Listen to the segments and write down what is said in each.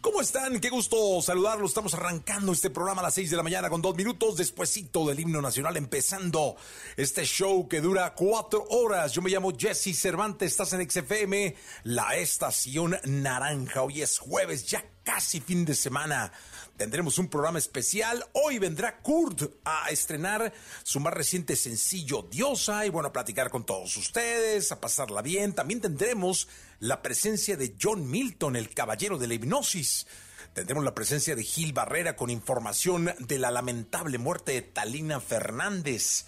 ¿Cómo están? Qué gusto saludarlos. Estamos arrancando este programa a las 6 de la mañana con dos minutos despuesito del himno nacional, empezando este show que dura cuatro horas. Yo me llamo Jesse Cervantes, estás en XFM, la estación naranja. Hoy es jueves, ya casi fin de semana. Tendremos un programa especial. Hoy vendrá Kurt a estrenar su más reciente sencillo Diosa y bueno, a platicar con todos ustedes, a pasarla bien. También tendremos la presencia de John Milton, el caballero de la hipnosis. Tendremos la presencia de Gil Barrera con información de la lamentable muerte de Talina Fernández.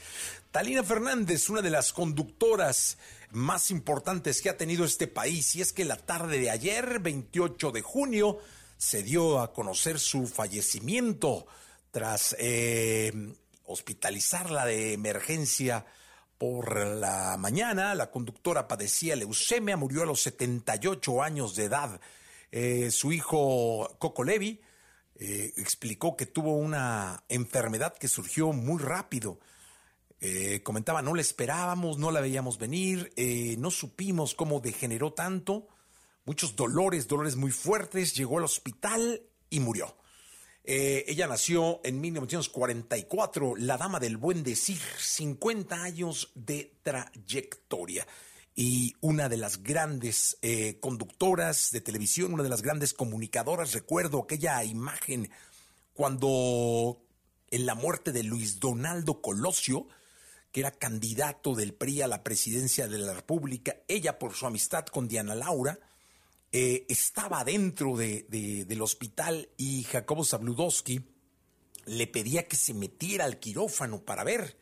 Talina Fernández, una de las conductoras más importantes que ha tenido este país, y es que la tarde de ayer, 28 de junio, se dio a conocer su fallecimiento tras eh, hospitalizarla de emergencia por la mañana. La conductora padecía leucemia, murió a los 78 años de edad. Eh, su hijo Coco Levi eh, explicó que tuvo una enfermedad que surgió muy rápido. comentaba, no la esperábamos, no la veíamos venir, no supimos cómo degeneró tanto muchos dolores, dolores muy fuertes, llegó al hospital y murió. Eh, ella nació en 1944, la dama del buen decir, 50 años de trayectoria y una de las grandes eh, conductoras de televisión, una de las grandes comunicadoras. Recuerdo aquella imagen cuando en la muerte de Luis Donaldo Colosio, que era candidato del PRI a la presidencia de la República, ella por su amistad con Diana Laura, eh, estaba dentro de, del hospital y Jacobo Zabludowski le pedía que se metiera al quirófano para ver.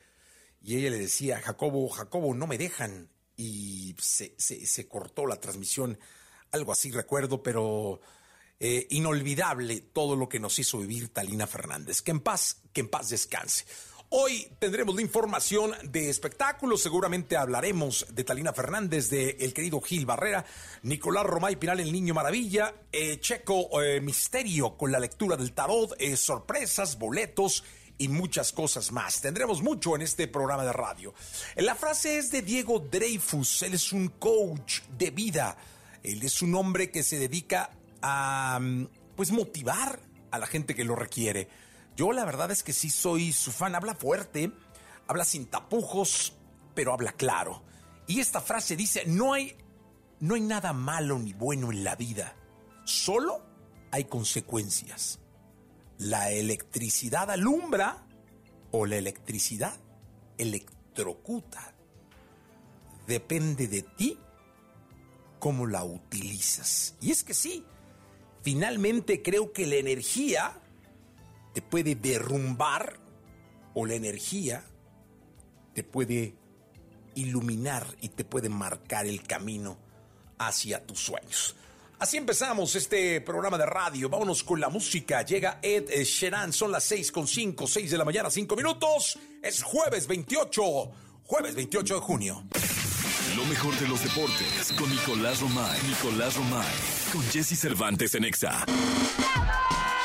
Y ella le decía, Jacobo, Jacobo, no me dejan. Y se, se, cortó la transmisión, algo así recuerdo, pero eh, inolvidable todo lo que nos hizo vivir Talina Fernández. Que en paz, que en paz descanse. Hoy tendremos la información de espectáculos. Seguramente hablaremos de Talina Fernández, de el querido Gil Barrera, Nicolás Romay Pinal, el Niño Maravilla, eh, Checo eh, Misterio con la lectura del tarot, eh, sorpresas, boletos y muchas cosas más. Tendremos mucho en este programa de radio. La frase es de Diego Dreyfus. Él es un coach de vida. Él es un hombre que se dedica a mm, pues motivar a la gente que lo requiere. Yo la verdad es que sí soy su fan. Habla fuerte, habla sin tapujos, pero habla claro. Y esta frase dice, no hay, no hay nada malo ni bueno en la vida, solo hay consecuencias. La electricidad alumbra o la electricidad electrocuta. Depende de ti cómo la utilizas. Y es que sí, finalmente creo que la energía te puede derrumbar o la energía te puede iluminar y te puede marcar el camino hacia tus sueños. Así empezamos este programa de radio. Vámonos con la música. Llega Ed Sheeran. Son las 6 con 5, 6 de la mañana, 5 minutos. Es jueves 28, jueves 28 de junio. Lo mejor de los deportes con Nicolás Romay. Nicolás Romay. Con Jesse Cervantes en Exa.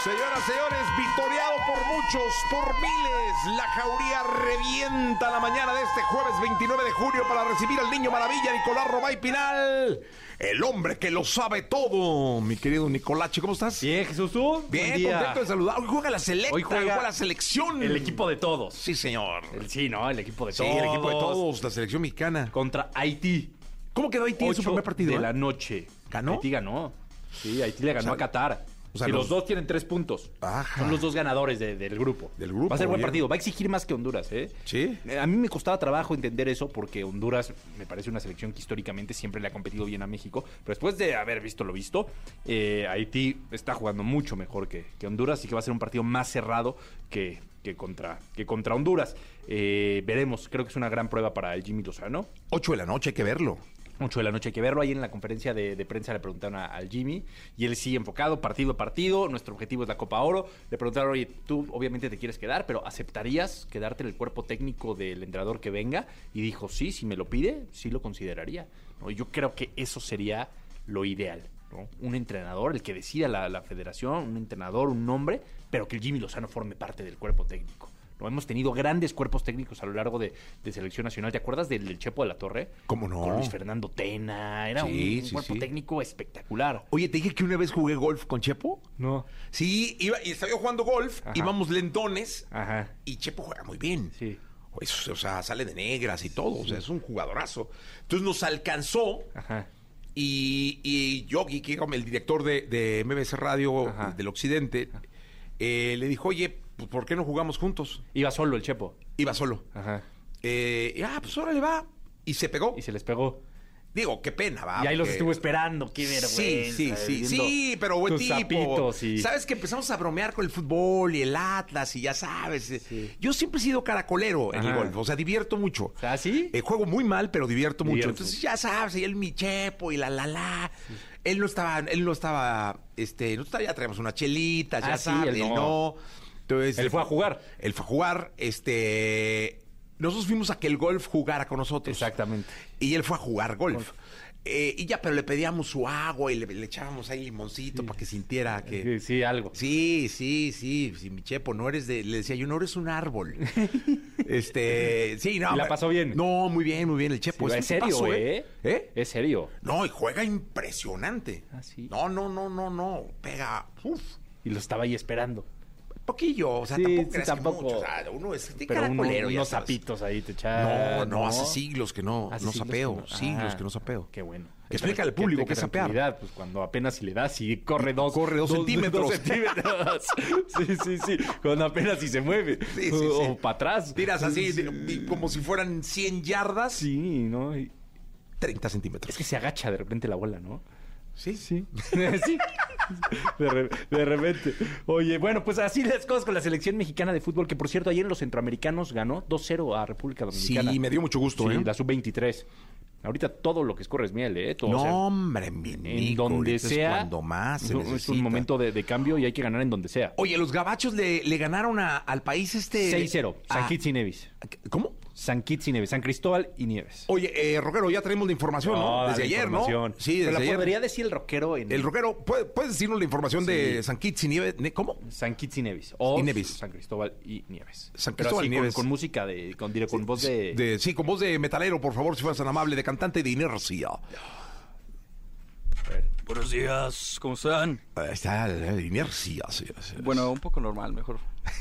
Señoras, señores, victoriado por muchos, por miles, la jauría revienta la mañana de este jueves 29 de junio para recibir al niño maravilla Nicolás Robay Pinal. El hombre que lo sabe todo, mi querido Nicolache, ¿cómo estás? Bien, Jesús, ¿tú? Bien, contento de saludar. Hoy juega la selecta, Hoy juega, la selección. El equipo de todos. Sí, señor. sí, ¿no? El equipo de todos. Sí, el equipo de todos, la selección mexicana. Contra Haití. ¿Cómo quedó Haití en su primer partido? de eh? la noche. ¿Ganó? Haití ganó. Sí, Haití le ganó a Qatar. O sea, los... los- dos tienen tres puntos. Ajá. Son los dos ganadores de- del grupo. Del grupo, Va a ser buen bien. partido. Va a exigir más que Honduras, ¿eh? Sí. Eh, A mí me costaba trabajo entender eso porque Honduras me parece una selección que históricamente siempre le ha competido bien a México. Pero después de haber visto lo visto, eh, Haití está jugando mucho mejor que, que Honduras y que va a ser un partido más cerrado que, que contra, que contra Honduras. Eh, veremos. Creo que es una gran prueba para el Jimmy Lozano. 8 de la noche, hay que verlo. 8 de la noche hay que verlo. Ahí en la conferencia de, prensa le preguntaron a- al Jimmy y él sigue enfocado partido a partido. Nuestro objetivo es la Copa Oro. Le preguntaron, oye, tú obviamente te quieres quedar, pero ¿aceptarías quedarte en el cuerpo técnico del entrenador que venga? Y dijo, sí, si me lo pide, sí lo consideraría. ¿no? Yo creo que eso sería lo ideal. ¿no? Un entrenador, el que decida la, la federación, un entrenador, un nombre, pero que el Jimmy Lozano forme parte del cuerpo técnico. ¿No? Hemos tenido grandes cuerpos técnicos a lo largo de, de selección nacional. ¿Te acuerdas del, del Chepo de la Torre? ¿Cómo no? Con Luis Fernando Tena. Era un- Sí, un, sí, cuerpo sí. técnico espectacular. Oye, te dije que una vez jugué golf con Chepo. No. Sí, iba, y estaba yo jugando golf, Ajá. íbamos lentones Ajá. y Chepo juega muy bien. Sí. Pues, o sea, sale de negras y todo, o sea, es un jugadorazo. Entonces nos alcanzó Ajá. y, y Yogi, que era el director de, de MBC Radio Ajá. del Occidente, eh, le dijo, oye, pues, ¿por qué no jugamos juntos? Iba solo el Chepo. Iba solo. Ajá. Eh, y, ah, pues órale, va. Y se pegó. Y se les pegó. Digo, qué pena, va. y ahí los estuvo esperando. Qué vergüenza. Sí, sí, sí, viendo sí, pero buen tipo. y- Sabes que empezamos a bromear con el fútbol y el Atlas y ya sabes. eh, Yo siempre he sido caracolero en el Ajá. golf, o sea, divierto mucho. Sea, ¿sí? Eh, juego muy mal, pero divierto mucho. Entonces, ya sabes, y él mi chepo y la la la. Él no estaba, él no estaba, este, nosotros ya traíamos unas chelitas, ya Ah, sí, sabes, él él no. no. Entonces, Él fue a jugar. Él fue a jugar, este, nosotros fuimos a que el golf jugara con nosotros. Exactamente. Y él fue a jugar golf. Eh, y ya, pero le pedíamos su agua y le, le echábamos ahí limoncito para que sintiera que... Sí, sí, algo. Sí, sí, sí, sí, mi chepo, no eres de... Le decía yo, no eres un árbol. este, sí, no. ¿Y la pasó bien? No, muy bien, muy bien, el chepo. Sí, es serio, tipazo, ¿eh? ¿Eh? Es serio. No, y juega impresionante. Ah, sí. No, no, no, no, no, pega, uf, Y lo estaba ahí esperando. Poquillo, o sea, Sí, tampoco sí, tampoco. mucho, o sea, uno es Pero uno- unos zapitos ahí te No, echan. no, hace siglos que no, Hace no siglos sapeo, que no. siglos Ah, que no sapeo. Qué bueno. Explícale al público qué es sapear. Pues cuando apenas si le das y corre dos, Corre dos centímetros. dos centímetros. sí, sí, sí. Cuando apenas si se mueve. Sí, sí, o, para atrás. Tiras así, como si fueran 100 yardas, Sí, ¿no? Y- 30 centímetros. Es que se agacha de repente la bola, ¿no? sí, Sí. sí. De, re- de repente. Oye, bueno, pues así las cosas con la selección mexicana de fútbol, que por cierto, ayer en los centroamericanos ganó 2-0 a República Sí, Dominicana. me dio mucho gusto, Sí, ¿eh? la sub-23. Ahorita todo lo que escorre es miel, ¿eh? Todo, o sea, No, hombre, mi en Nico, donde es sea. cuando más se es un- es necesita. un momento de, de cambio y hay que ganar en donde sea. Oye, los gabachos le, le ganaron a- al país este... 6-0, San Kitts y Nevis. ¿Cómo? San Kitts y Nevis, San Cristóbal y Nieves. Oye, eh, Roquero, ya tenemos la información, ¿no? Toda Desde la ayer, información. ¿no? Sí, Pero desde la ayer. podría decir el rockero en El Roquero, ¿puede- ¿puedes decirnos la información de San Kitts y Nieves? ¿Cómo? San Kitts y Nevis. O Y Nevis. San Cristóbal y Nieves. San Pero Cristóbal así y con- Nieves. Con, música de. Con, diré, con voz de. De- sí, con voz de metalero, por favor, si fueras tan amable, de cantante de inercia. Buenos días, ¿cómo están? Ahí está, inercia. Sí, sí. Bueno, un poco normal, mejor.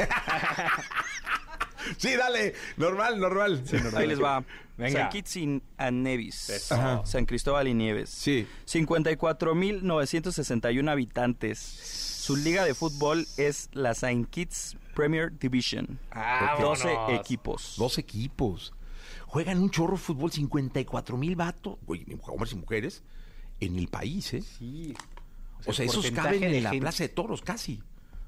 Sí, dale, normal, normal. Ahí les va. Venga. San Kitts y Nevis. Ajá. San Cristóbal y Nieves. Sí. 54.961 habitantes. Su liga de fútbol es la Saint Kitts Premier Division. Vámonos. 12 equipos. Dos equipos. Juegan un chorro de fútbol, 54 mil vatos, hombres y mujeres, en el país, ¿eh? Sí. O sea, esos caben de en la gente- Plaza de Toros casi.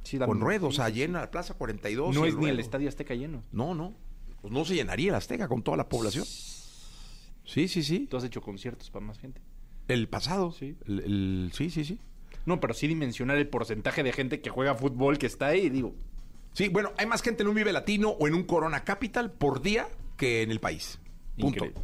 Sí, con ruedos, sí, o sea, sí, llena la Plaza 42. No es ni el ruedo. Estadio Azteca lleno. No, no. Pues no se llenaría el Azteca con toda la población. Sí, sí, sí. Tú has hecho conciertos para más gente. El pasado. Sí. El, el- sí, sí, sí. No, pero sí dimensionar el porcentaje de gente que juega fútbol que está ahí, digo. Sí, bueno, hay más gente en un Vive Latino o en un Corona Capital por día que en el país. Punto. Increíble.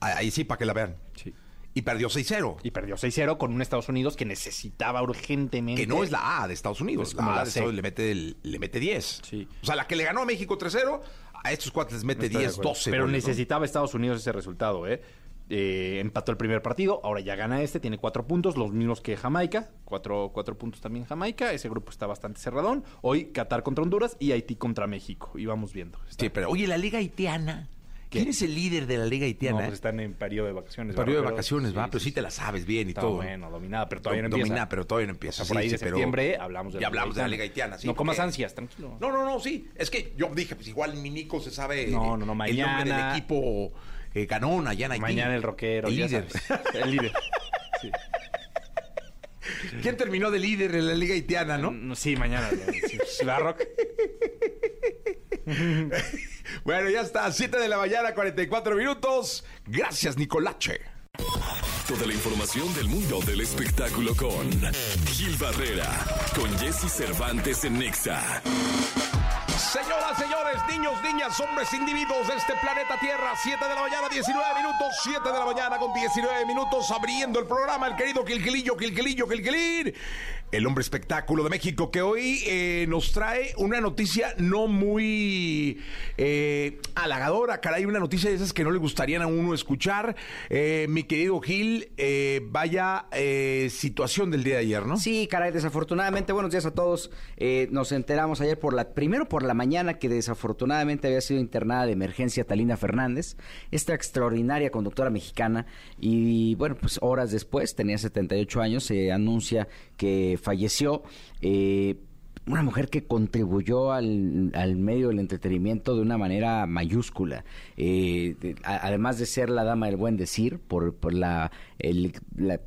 Ahí sí, para que la vean. Sí. Y perdió 6-0. Y perdió 6-0 con un Estados Unidos que necesitaba urgentemente. Que no es la A de Estados Unidos. Es la A la de. Estados Unidos le mete, el- le mete 10. Sí. O sea, la que le ganó a México 3-0, a estos cuates les mete Estoy de 10, acuerdo. 12. Pero goles, ¿no? necesitaba Estados Unidos ese resultado, ¿eh? Eh, empató el primer partido, ahora ya gana este, tiene cuatro puntos, los mismos que Jamaica, cuatro, cuatro puntos también Jamaica, ese grupo está bastante cerradón. Hoy Qatar contra Honduras y Haití contra México, y vamos viendo. Está- Sí, pero oye, la liga haitiana ¿Quién es el líder de la Liga No, Haitiana? pues están en periodo de vacaciones. Periodo de vacaciones, va, sí, pero sí, sí, te la sabes bien y Está todo. bueno, dominada, pero todavía no empieza. Dominada, pero todavía no empieza. O sea, por ahí de pero- septiembre hablamos de Ya hablamos de la Liga Haitiana, sí. No comas porque- ansias, tranquilo. No, no, no, sí. Es que yo dije, pues igual mi Nico se sabe No, no, no, el nombre mañana- del equipo eh, ganón allá en Haití. Mañana el rockero. El líder. El líder. Sí. ¿Quién terminó de líder en la Liga Haitiana, no? Mm, Sí, mañana. Sí, Ciudad Rock. Bueno, ya está, 7 de la mañana, 44 minutos. Gracias, Nicolache. Toda la información del mundo del espectáculo con Gil Barrera, con Jesse Cervantes en Nexa. Señoras, señores, niños, niñas, hombres, individuos de este planeta Tierra, 7 de la mañana, 19 minutos, 7 de la mañana con 19 minutos, abriendo el programa, el querido Quilquilillo, Quilquilillo, Quilquilín, el hombre espectáculo de México, que hoy eh, nos trae una noticia no muy eh, halagadora, caray, una noticia de esas que no le gustarían a uno escuchar. Eh, mi querido Gil, eh, vaya situación del día de ayer, ¿no? Sí, caray, desafortunadamente, buenos días a todos. Nos enteramos ayer por la, primero por la mañana que desafortunadamente había sido internada de emergencia Talina Fernández, esta extraordinaria conductora mexicana, y bueno, pues horas después, tenía 78 años, se anuncia que falleció. Eh, una mujer que contribuyó al, al medio del entretenimiento de una manera mayúscula. Eh, además de ser la dama del buen decir, por, por la, el,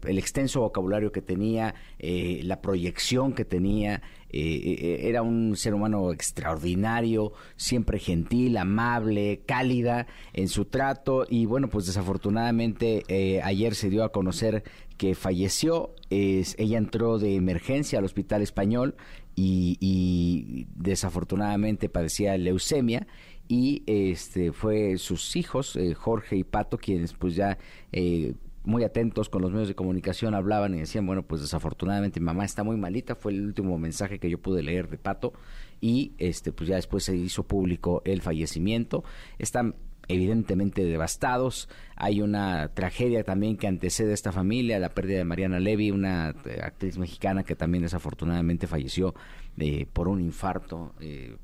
extenso vocabulario que tenía, eh, la proyección que tenía, eh, eh, era un ser humano extraordinario, siempre gentil, amable, cálida en su trato y bueno, pues desafortunadamente eh, ayer se dio a conocer que falleció. Es- ella entró de emergencia al hospital español y, desafortunadamente padecía leucemia y este fue sus hijos eh, Jorge y Pato quienes pues ya eh, muy atentos con los medios de comunicación hablaban y decían bueno pues desafortunadamente mi mamá está muy malita fue el último mensaje que yo pude leer de Pato y este pues ya después se hizo público el fallecimiento están evidentemente devastados. Hay una tragedia también que antecede a esta familia, la pérdida de Mariana Levy, una eh, actriz mexicana que también desafortunadamente falleció eh, por un infarto, eh,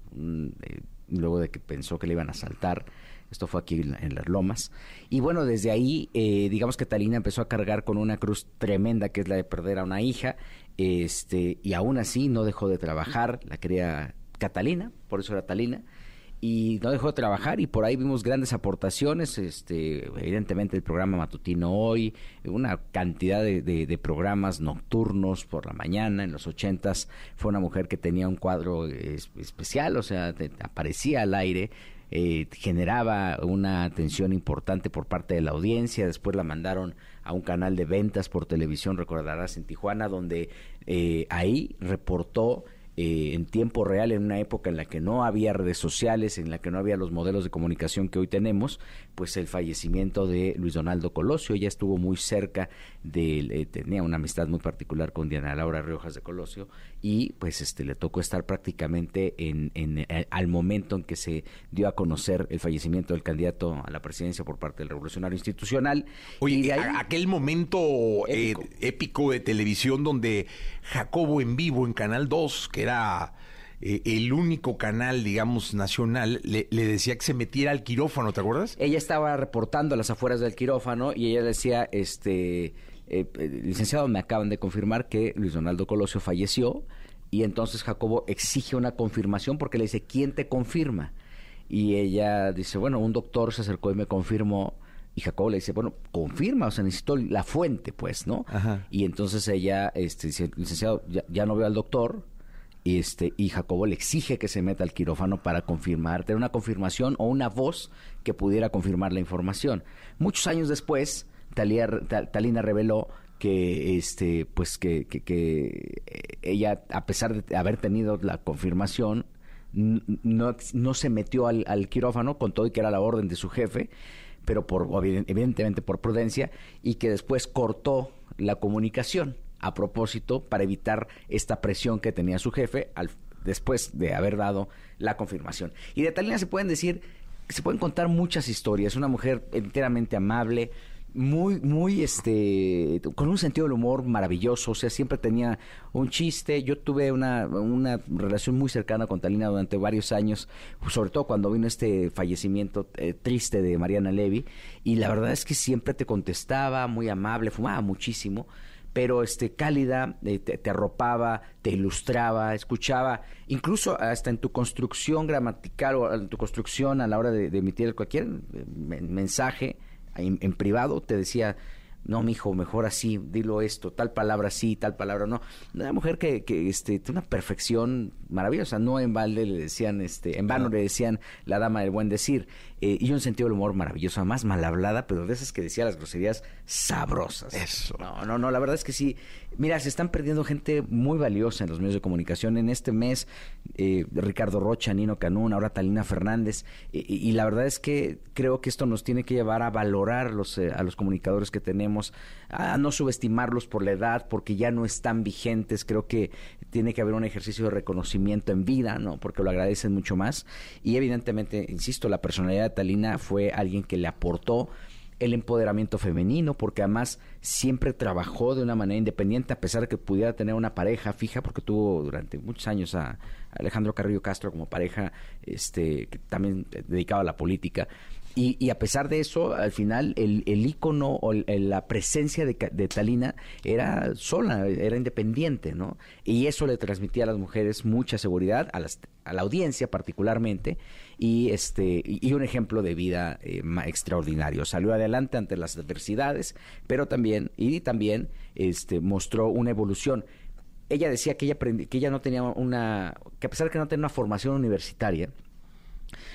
luego de que pensó que le iban a asaltar. Esto fue aquí en, en las lomas. Y bueno, desde ahí, eh, digamos que Talina empezó a cargar con una cruz tremenda que es la de perder a una hija. Este, y aún así no dejó de trabajar, la quería Catalina, por eso era Talina y no dejó de trabajar y por ahí vimos grandes aportaciones, este, evidentemente el programa matutino hoy, una cantidad de, de- de programas nocturnos por la mañana, en los ochentas fue una mujer que tenía un cuadro es- especial, o sea, te- aparecía al aire, eh, generaba una atención importante por parte de la audiencia, después la mandaron a un canal de ventas por televisión, recordarás, en Tijuana, donde eh, ahí reportó eh, en tiempo real, en una época en la que no había redes sociales, en la que no había los modelos de comunicación que hoy tenemos, pues el fallecimiento de Luis Donaldo Colosio. Ella estuvo muy cerca de, eh, tenía una amistad muy particular con Diana Laura Riojas de Colosio y pues este le tocó estar prácticamente en, en, eh, al momento en que se dio a conocer el fallecimiento del candidato a la presidencia por parte del Revolucionario Institucional. Oye, Y ahí- a- aquel momento eh, Épico. épico de televisión donde Jacobo en vivo en Canal 2, que era eh, el único canal, digamos, nacional, le, le decía que se metiera al quirófano, ¿te acuerdas? ella estaba reportando a las afueras del quirófano y ella decía, este, eh, eh, licenciado, me acaban de confirmar que Luis Donaldo Colosio falleció y entonces Jacobo exige una confirmación porque le dice, ¿quién te confirma? Y ella dice, bueno, un doctor se acercó y me confirmó. Y Jacobo le dice, bueno, confirma, o sea, necesito la fuente, pues, ¿no? Ajá. Y entonces ella, este, dice, licenciado, ya, ya no veo al doctor, y este y Jacobo le exige que se meta al quirófano para confirmar, tener una confirmación o una voz que pudiera confirmar la información. Muchos años después, Talina reveló que este pues que, eh, ella a pesar de haber tenido la confirmación no, no se metió al, al quirófano con todo y que era la orden de su jefe pero por evident- evidentemente por prudencia y que después cortó la comunicación a propósito para evitar esta presión que tenía su jefe al, después de haber dado la confirmación. Y de Talina se pueden decir, se pueden contar muchas historias. Una mujer enteramente amable, muy, muy, este, con un sentido del humor maravilloso, o sea, siempre tenía un chiste. Yo tuve una, una relación muy cercana con Talina durante varios años, sobre todo cuando vino este fallecimiento eh, triste de Mariana Levy, y la verdad es que siempre te contestaba, muy amable, fumaba muchísimo pero este cálida, eh, te, arropaba, te ilustraba, escuchaba, incluso hasta en tu construcción gramatical o en tu construcción a la hora de, emitir cualquier eh, mensaje en, privado, te decía, no, mijo, mejor así, dilo esto, tal palabra sí, tal palabra no. Una mujer que, que este, tiene una perfección maravillosa, no en balde le decían, este, en vano le decían la dama del buen decir, eh, y un sentido del humor maravilloso, además mal hablada, pero de esas que decía las groserías sabrosas. Eso. No, no, no, la verdad es que sí, mira, se están perdiendo gente muy valiosa en los medios de comunicación. En este mes, eh, Ricardo Rocha, Nino Canún, ahora Talina Fernández, y, la verdad es que creo que esto nos tiene que llevar a valorar los, eh, a los comunicadores que tenemos, a no subestimarlos por la edad, porque ya no están vigentes. Creo que tiene que haber un ejercicio de reconocimiento en vida, ¿no? Porque lo agradecen mucho más. Y evidentemente, insisto, la personalidad de Talina fue alguien que le aportó el empoderamiento femenino, porque además siempre trabajó de una manera independiente, a pesar de que pudiera tener una pareja fija, porque tuvo durante muchos años a Alejandro Carrillo Castro como pareja, este, que también dedicaba a la política. Y, a pesar de eso, al final el, el ícono o la presencia de, Talina era sola, era independiente, ¿no? Y eso le transmitía a las mujeres mucha seguridad, a, las, a la audiencia particularmente, y, este, y un ejemplo de vida eh, extraordinario. Salió adelante ante las adversidades, pero también, y también este, mostró una evolución ella decía que ella, que ella no tenía una, que a pesar de que no tenía una formación universitaria,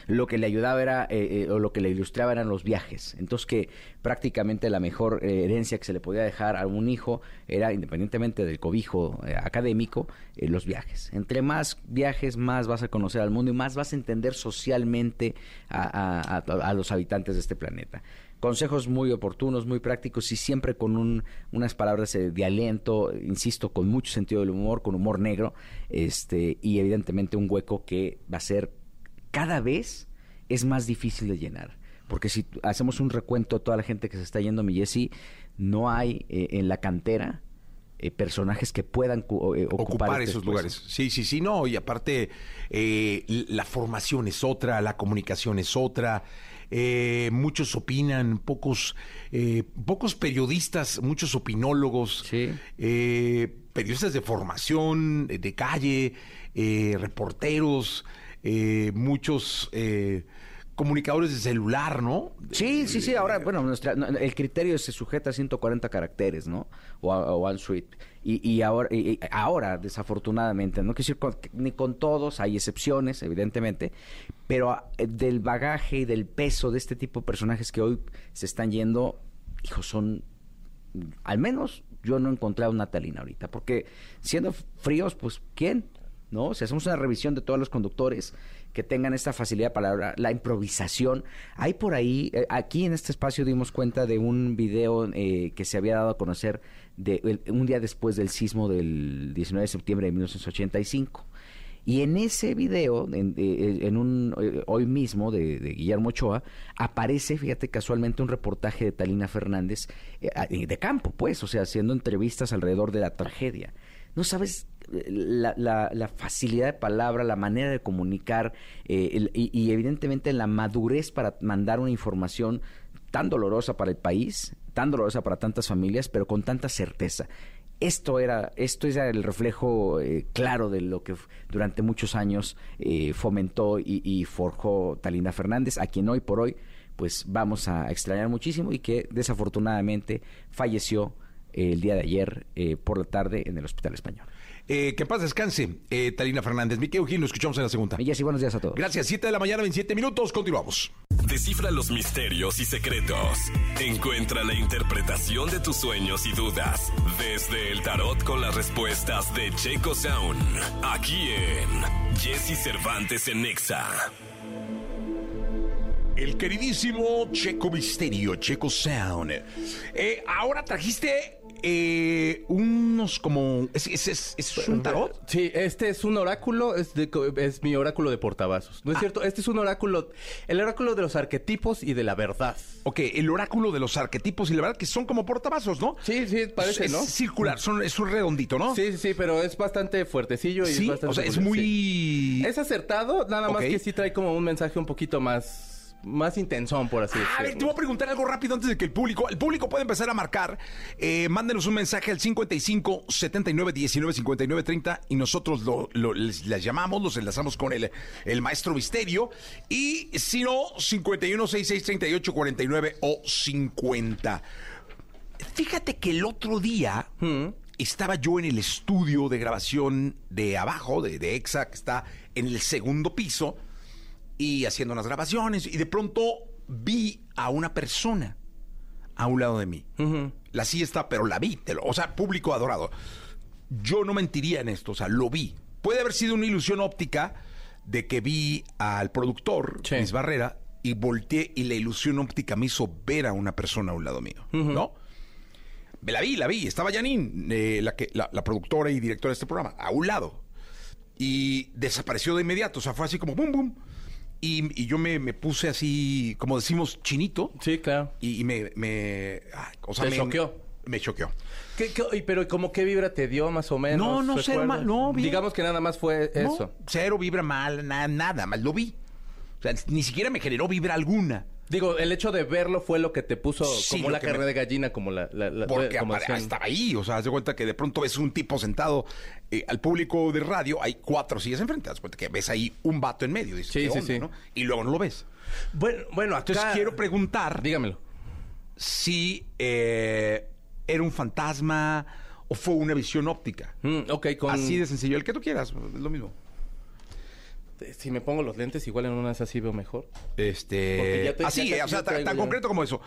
lo que le ayudaba era, eh, eh, o lo que le ilustraba eran los viajes. Entonces que prácticamente la mejor eh, herencia que se le podía dejar a un hijo era, independientemente del cobijo académico, los viajes. Entre más viajes, más vas a conocer al mundo y más vas a entender socialmente a, los habitantes de este planeta consejos muy oportunos, muy prácticos y siempre con un, unas palabras de aliento, insisto, con mucho sentido del humor, con humor negro, este, y evidentemente un hueco que va a ser cada vez es más difícil de llenar. Porque si hacemos un recuento de toda la gente que se está yendo, mi Jesse, no hay eh, en la cantera eh, personajes que puedan eh, ocupar, este esos lugares. Sí, sí, sí, no. Y aparte, la formación es otra, la comunicación es otra. muchos opinan, pocos, pocos periodistas, muchos opinólogos, periodistas de formación, de calle, reporteros eh, muchos eh, comunicadores de celular, ¿no? Sí, sí, sí. Ahora, bueno, nuestra, el criterio se sujeta a 140 caracteres, ¿no? O a, One Suite. Y, ahora, ahora, desafortunadamente, no quiero decir ni con todos, hay excepciones, evidentemente, pero eh, del bagaje y del peso de este tipo de personajes que hoy se están yendo, hijos, son, al menos yo no he encontrado una talina ahorita, porque siendo fríos, pues, ¿quién? ¿No? Si hacemos una revisión de todos los conductores que tengan esta facilidad para la, improvisación, hay por ahí, eh, aquí en este espacio dimos cuenta de un video eh, que se había dado a conocer de, un día después del sismo del 19 de septiembre de 1985. Y en ese video, en, eh, un hoy mismo de, Guillermo Ochoa, aparece, fíjate casualmente, un reportaje de Talina Fernández de campo, pues, o sea, haciendo entrevistas alrededor de la tragedia. No sabes la, facilidad de palabra, la manera de comunicar eh, y, evidentemente la madurez para mandar una información tan dolorosa para el país, tan dolorosa para tantas familias, pero con tanta certeza. Esto era, esto era el reflejo eh, claro de lo que durante muchos años eh, fomentó y, forjó Talina Fernández, a quien hoy por hoy pues vamos a extrañar muchísimo y que desafortunadamente falleció el día de ayer por la tarde en el Hospital Español. Eh, que paz descanse, eh, Talina Fernández. Miquel Gil, nos escuchamos en la segunda. Y buenos días a todos. Gracias, 7 de la mañana, 27 minutos, continuamos. Descifra los misterios y secretos. Encuentra la interpretación de tus sueños y dudas desde el tarot con las respuestas de Checo Sound. Aquí en Jesse Cervantes en Nexa. El queridísimo Checo Misterio, Checo Sound. Eh, ahora trajiste eh, unos como... ¿Es, es, es- es un tarot? Sí, este es un oráculo, es, de- es mi oráculo de portavasos. Ah. ¿No es cierto? Este es un oráculo, el oráculo de los arquetipos y de la verdad. Ok, el oráculo de los arquetipos y la verdad que son como portavasos, ¿no? Sí, sí, parece, es ¿no? circular, son, es un redondito, ¿no? Sí, sí, sí, pero es bastante fuertecillo y Sí, es bastante o sea, es sí. muy... Es acertado, nada más que sí trae como un mensaje un poquito más, más intensón, por así A ver, te decirlo. voy a preguntar algo rápido antes de que el público, el público puede empezar a marcar. Eh, mándenos un mensaje al 55 79 19 59 30 y nosotros lo, lo- les, les llamamos, los enlazamos con el, el maestro misterio. Y si no, 51 66 38 49 o 50. Fíjate que el otro día estaba yo en el estudio de grabación de abajo, de, de EXA, que está en el segundo piso y haciendo unas grabaciones y de pronto vi a una persona a un lado de mí. La silla está, pero la vi, te lo- o sea, público adorado. Yo no mentiría en esto, o sea, lo vi. Puede haber sido una ilusión óptica de que vi al productor, Sí. Luis Barrera, y volteé y la ilusión óptica me hizo ver a una persona a un lado mío, ¿no? La vi, la vi. Estaba Janine, eh, la, que, la, la productora y directora de este programa, a un lado. Y desapareció de inmediato. O sea, fue así como boom, boom. Y, y yo me, me puse así, como decimos, chinito. Sí, claro. Y, y me, me. ay, o sea, Te me choqueó. Me choqueó. ¿Qué, pero como qué vibra te dio más o menos? No, no, cero mal, no, bien. Digamos que nada más fue No, eso. cero vibra mal, na- nada mal. Lo vi. O sea, ni siquiera me generó vibra alguna. Digo, el hecho de verlo fue lo que te puso Sí, como la me- de gallina, como la... la- la- Porque como apare- estaba ahí, o sea, haz de cuenta que de pronto ves un tipo sentado eh, al público de radio, hay cuatro sillas enfrente, haz de cuenta que ves ahí un vato en medio, dices, Sí, ¿qué sí, onda, sí. no? Y luego no lo ves. Bueno, bueno, acá... Entonces quiero preguntar Dígamelo. si eh, era un fantasma o fue una visión óptica. Mm, ok, con... Así de sencillo, el que tú quieras, es lo mismo. Si me pongo los lentes, igual en una de esas sí veo mejor. Este, te- así, o sea, tan, concreto como eso.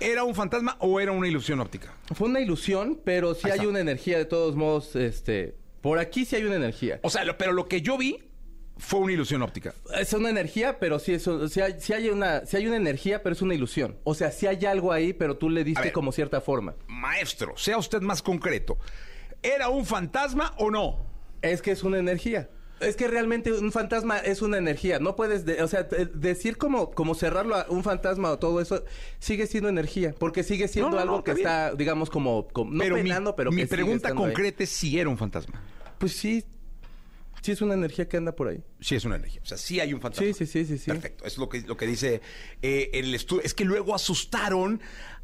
¿Era un fantasma o era una ilusión óptica? Fue una ilusión, pero sí Ahí hay está. una energía de todos modos, este... Por aquí sí hay una energía. O sea, lo- pero lo que yo vi fue una ilusión óptica. Es una energía, pero sí, es, un- sí hay, sí hay una, sí hay una energía, pero es una ilusión. O sea, sí hay algo ahí, pero tú le diste ver. como cierta forma. Maestro, sea usted más concreto. ¿Era un fantasma o no? Es que es una energía. Es que realmente un fantasma es una energía. No puedes, de- o sea, de- decir como, como cerrarlo a un fantasma o todo eso, sigue siendo energía. Porque sigue siendo No, no, algo no, que está digamos, como, como- no pero penando, mi, pero mi que pregunta concreta es si era un fantasma. Pues sí, sí es una energía que anda por ahí. Sí es una energía. O sea, sí hay un fantasma. Sí, sí, sí, sí, sí. Perfecto. Es lo que, lo que dice eh, el estudio. Es que luego asustaron,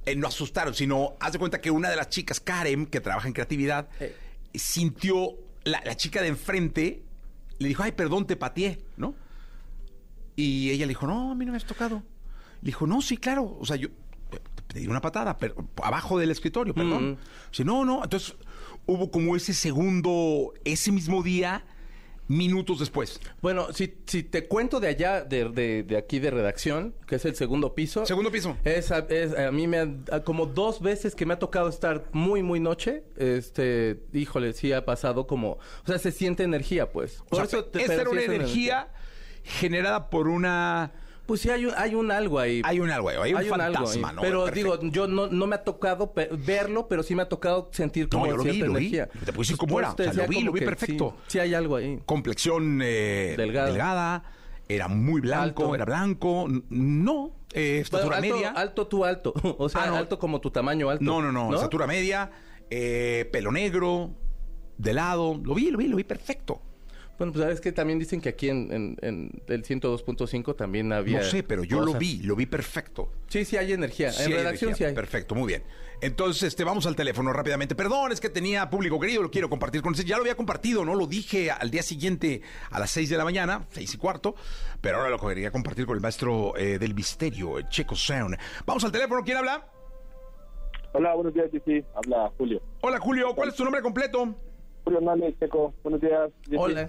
eh, no asustaron, sino haz de cuenta que una de las chicas, Karen, que trabaja en creatividad, Eh. sintió, la, la chica de enfrente le dijo, ay, perdón, te pateé, ¿no? Y ella le dijo, no, a mí no me has tocado. Le dijo, no, sí, claro. O sea, yo eh, te di una patada, pero abajo del escritorio, perdón. Mm. Dice, no, no. Entonces hubo como ese segundo, ese mismo día, minutos después. Bueno, si, si te cuento de allá, de, de- de aquí de redacción, que es el segundo piso. Segundo piso. Es, a- es- a mí me han, a- como dos veces que me ha tocado estar muy, muy noche, este, híjole, sí ha pasado como, o sea, se siente energía, pues. O sea, esta pero era una energía generada por una... Pues sí, hay un, hay un algo ahí. Hay un algo, hay un algo ahí. fantasma, ¿no? Pero Perfecto. digo, yo no, no me ha tocado pe- verlo, pero sí me ha tocado sentir como No, yo lo vi, cierta lo vi. energía. Te puedo decir Pues cómo era. O sea, lo vi, lo vi perfecto. Sí, sí hay algo ahí. complexión eh, Delgada. delgada, era muy blanco, Alto. era blanco, no, eh, estatura Bueno, alto, media. alto tú alto. O sea, Ah, no. alto como tu tamaño alto. No, no, no, estatura media, eh, pelo negro, de lado, lo vi, lo vi, lo vi perfecto. Bueno, pues sabes que también dicen que aquí en, en, en el 102.5 también había. No sé, pero yo lo vi, lo vi perfecto. Sí, sí hay energía. Sí en hay redacción energía. sí hay. Perfecto, muy bien. Entonces, este, vamos al teléfono rápidamente. Perdón, es que tenía público querido, lo quiero compartir con ustedes. Ya lo había compartido, ¿no? Lo dije al día siguiente a las seis de la mañana, seis y cuarto, pero ahora lo quería compartir con el maestro eh, del misterio, el Checo Sound. Vamos al teléfono, ¿quién habla? Hola, buenos días, sí, habla Julio. Hola, Julio, ¿cuál es tu nombre completo? Julio Hernández, Checo, buenos días. Hola.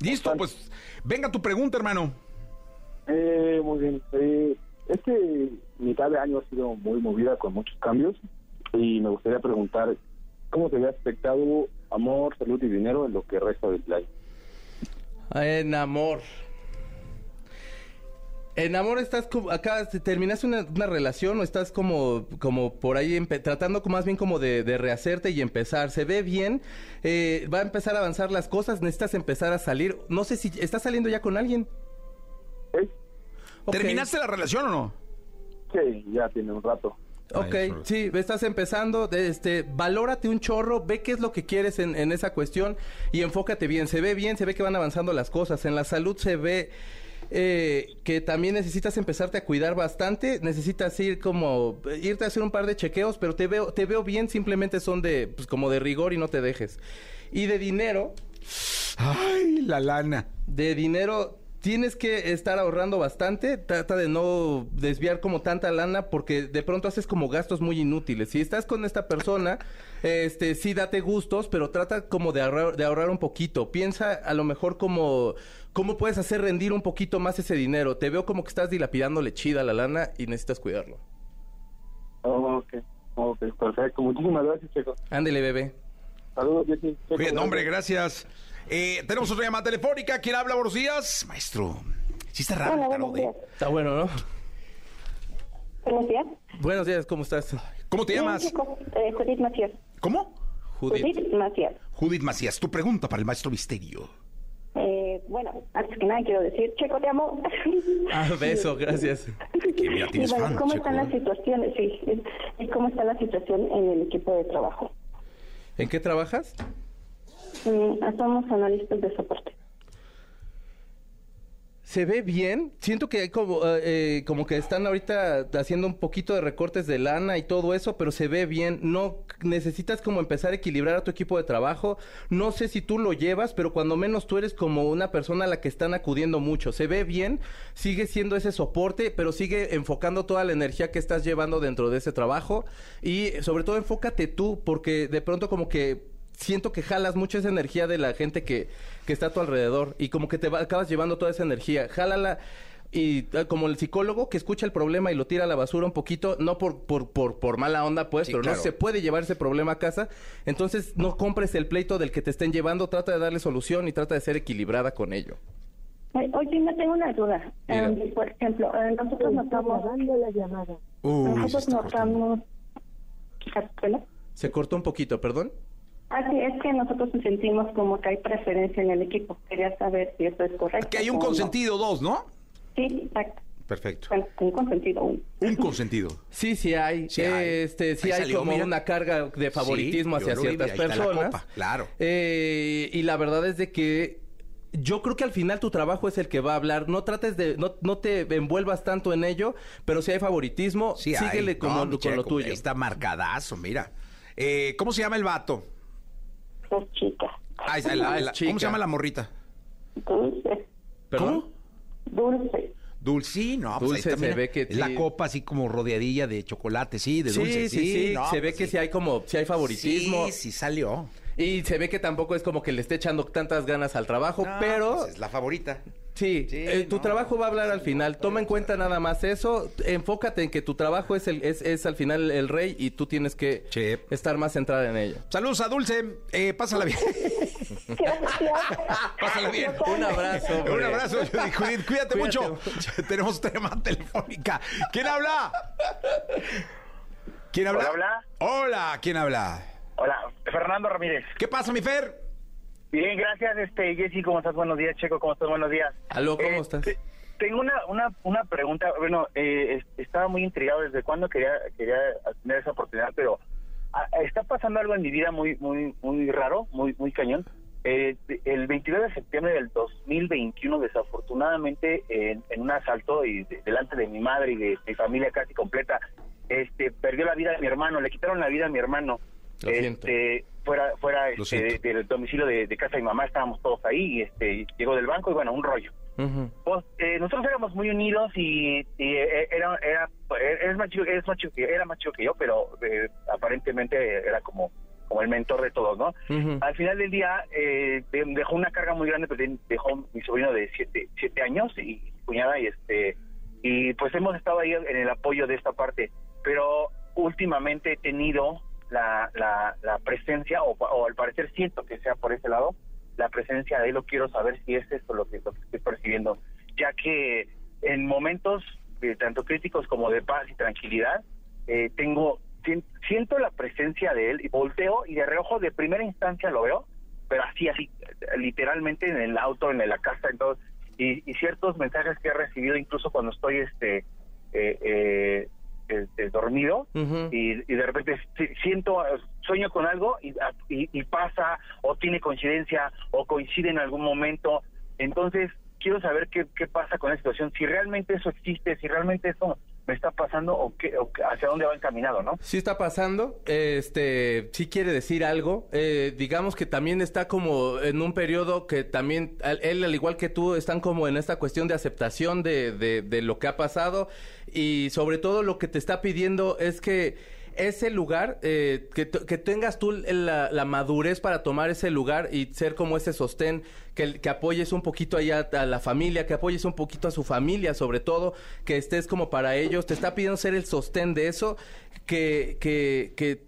Listo, pues venga tu pregunta, hermano. Eh, muy bien. Eh, este mitad de año ha sido muy movida con muchos cambios y me gustaría preguntar cómo se había afectado amor, salud y dinero en lo que resta del año. En amor. En amor estás como, acá te- terminaste una, una relación o estás como, como por ahí tratando más bien como de, de rehacerte y empezar. Se ve bien, eh, va a empezar a avanzar las cosas, necesitas empezar a salir. No sé si estás saliendo ya con alguien. ¿Eh? ¿Terminaste la relación o no? Sí, ya tiene un rato. Ok, sí, estás empezando, de- este, valórate un chorro, ve qué es lo que quieres en, en esa cuestión y enfócate bien. Se ve bien, se ve que van avanzando las cosas. En la salud se ve eh, que también necesitas empezarte a cuidar bastante, necesitas ir como, irte a hacer un par de chequeos, pero te veo, te veo bien, simplemente son de, pues como de rigor y no te dejes. Y de dinero, Ay, la lana. de dinero tienes que estar ahorrando bastante. Trata de no desviar como tanta lana porque de pronto haces como gastos muy inútiles. Si estás con esta persona, este sí date gustos, pero trata como de ahorrar, de ahorrar un poquito. Piensa a lo mejor como cómo puedes hacer rendir un poquito más ese dinero. Te veo como que estás dilapidándole chida la lana y necesitas cuidarlo. Oh, ok, ok, perfecto. Muchísimas gracias, Checo. Ándele, bebé. Saludos, Jessy. No, hombre, gracias. Eh, tenemos otra llamada telefónica. ¿Quién habla? Buenos días. Maestro, sí está raro el Hola, tarot, buenos ¿eh? días. Está bueno, ¿no? Buenos días. Buenos días, ¿cómo estás? ¿Cómo te Bien, llamas? chicos. Eh, Judith Macías. ¿Cómo? Judith. Judith Macías. Judith Macías, tu pregunta para el maestro Misterio. Eh, bueno, antes que nada quiero decir, Checo, te amo. Ah, beso, gracias. Que mira, y tienes bueno, fan, ¿cómo Checo, están las ¿eh? situaciones? Sí, y cómo está la situación en el equipo de trabajo. ¿En qué trabajas? Somos analistas de soporte. Se ve bien. Siento que hay como, eh, eh, como que están ahorita haciendo un poquito de recortes de lana y todo eso, pero se ve bien. No necesitas como empezar a equilibrar a tu equipo de trabajo. No sé si tú lo llevas, pero cuando menos tú eres como una persona a la que están acudiendo mucho. Se ve bien, sigue siendo ese soporte, pero sigue enfocando toda la energía que estás llevando dentro de ese trabajo. Y sobre todo enfócate tú, porque de pronto como que siento que jalas mucho esa energía de la gente que, que está a tu alrededor y como que te va- acabas llevando toda esa energía. Jálala y eh, como el psicólogo que escucha el problema y lo tira a la basura un poquito, no por, por, por, por mala onda, pues, Sí, pero claro. no se puede llevar ese problema a casa. Entonces no compres el pleito del que te estén llevando, trata de darle solución y trata de ser equilibrada con ello. Oye, me tengo una duda. Eh, por ejemplo, eh, nosotros notamos... Uy, se nosotros está cortando. notamos... ¿Hola? Se cortó un poquito, perdón. Ah, sí, es que nosotros sentimos como que hay preferencia en el equipo. Quería saber si eso es correcto. Que hay un o no. consentido dos, ¿no? Sí, exacto. Perfecto. Bueno, un consentido. Un... Un consentido. Sí, sí hay. Sí hay. Este, sí hay salió, como mira. una carga de favoritismo Sí, hacia vi, ciertas personas. claro. Eh, y la verdad es de que yo creo que al final tu trabajo es el que va a hablar. No trates de, no, no te envuelvas tanto en ello, pero si hay favoritismo, Sí, hay. síguele como, No, con Checo, lo tuyo. Está marcadazo, mira. Eh, ¿Cómo se llama el vato? Dos chicas. Ah, la- Ah, es la- chica. ¿Cómo se llama la morrita? Dulce. ¿Perdón? Dulce. Dulce, no, pues Dulce ahí se ve que Es la sí. copa así como rodeadilla de chocolate, sí, de Sí, dulce. sí, sí. no, se ve pues que sí. hay como, si hay favoritismo. Sí, sí salió. Y se ve que tampoco es como que le esté echando tantas ganas al trabajo, No, pero pues es la favorita. Sí, Sí, eh, tu no. trabajo va a hablar al final. Toma en cuenta nada más eso. Enfócate en que tu trabajo es el es, es al final el rey y tú tienes que Sí. estar más centrada en ello. Saludos a Dulce. Eh, pásala bien. Pásala bien. Un abrazo. Un abrazo. Cuídate, cuídate mucho. mucho. Tenemos otra llamada telefónica. ¿Quién habla? ¿Quién habla? Hola, habla. Hola, ¿quién habla? Hola, Fernando Ramírez. ¿Qué pasa, mi Fer? Bien, gracias, este Jessy, ¿cómo estás? Buenos días, Checo, ¿cómo estás? Buenos días. Aló, ¿cómo Eh, estás? te- Tengo una, una, una pregunta, bueno, eh, es- estaba muy intrigado desde cuándo quería, quería tener esa oportunidad, pero ah, está pasando algo en mi vida muy, muy, muy raro, muy, muy cañón. Eh, el 29 de septiembre del 2021, desafortunadamente, en, en un asalto y de- delante de mi madre y de mi familia casi completa, este, perdió la vida de mi hermano, le quitaron la vida a mi hermano. Lo siento. Fuera, fuera este, del domicilio de, de casa de mi mamá, estábamos todos ahí y este, llegó del banco y bueno, un rollo. Pues, eh, nosotros éramos muy unidos y, y, eh, era, era, es más chico, es más chico era más chico que yo, pero eh, aparentemente era como, como el mentor de todos, ¿no? Ujú. Al final del día eh, de- dejó una carga muy grande, pero de- dejó mi sobrino de siete, siete años y mi cuñada y este y pues hemos estado ahí en el apoyo de esta parte, pero últimamente he tenido la, la, presencia o, al parecer siento que sea por ese lado la presencia de lo quiero saber si es esto lo que, estoy percibiendo, ya que en momentos eh, tanto críticos como de paz y tranquilidad, eh, tengo sien- siento la presencia de él y volteo y de reojo de primera instancia lo veo, pero así, así, literalmente en el auto, en la casa, en todo, y, y ciertos mensajes que he recibido incluso cuando estoy este eh, eh, este, dormido y, y de repente si- siento, sueño con algo y, y, y pasa o tiene coincidencia o coincide en algún momento. Entonces, quiero saber qué, qué pasa con la situación, si realmente eso existe, si realmente eso está pasando o, qué, o hacia dónde va encaminado, ¿no? Sí está pasando, este, sí quiere decir algo. Eh, digamos que también está como en un periodo que también él al igual que tú están como en esta cuestión de aceptación de, de, de lo que ha pasado y sobre todo lo que te está pidiendo es que ese lugar, eh, que, tengas tú la, la madurez para tomar ese lugar y ser como ese sostén, que, que apoyes un poquito allá a la familia, que apoyes un poquito a su familia, sobre todo, que estés como para ellos, te está pidiendo ser el sostén de eso, que, que, que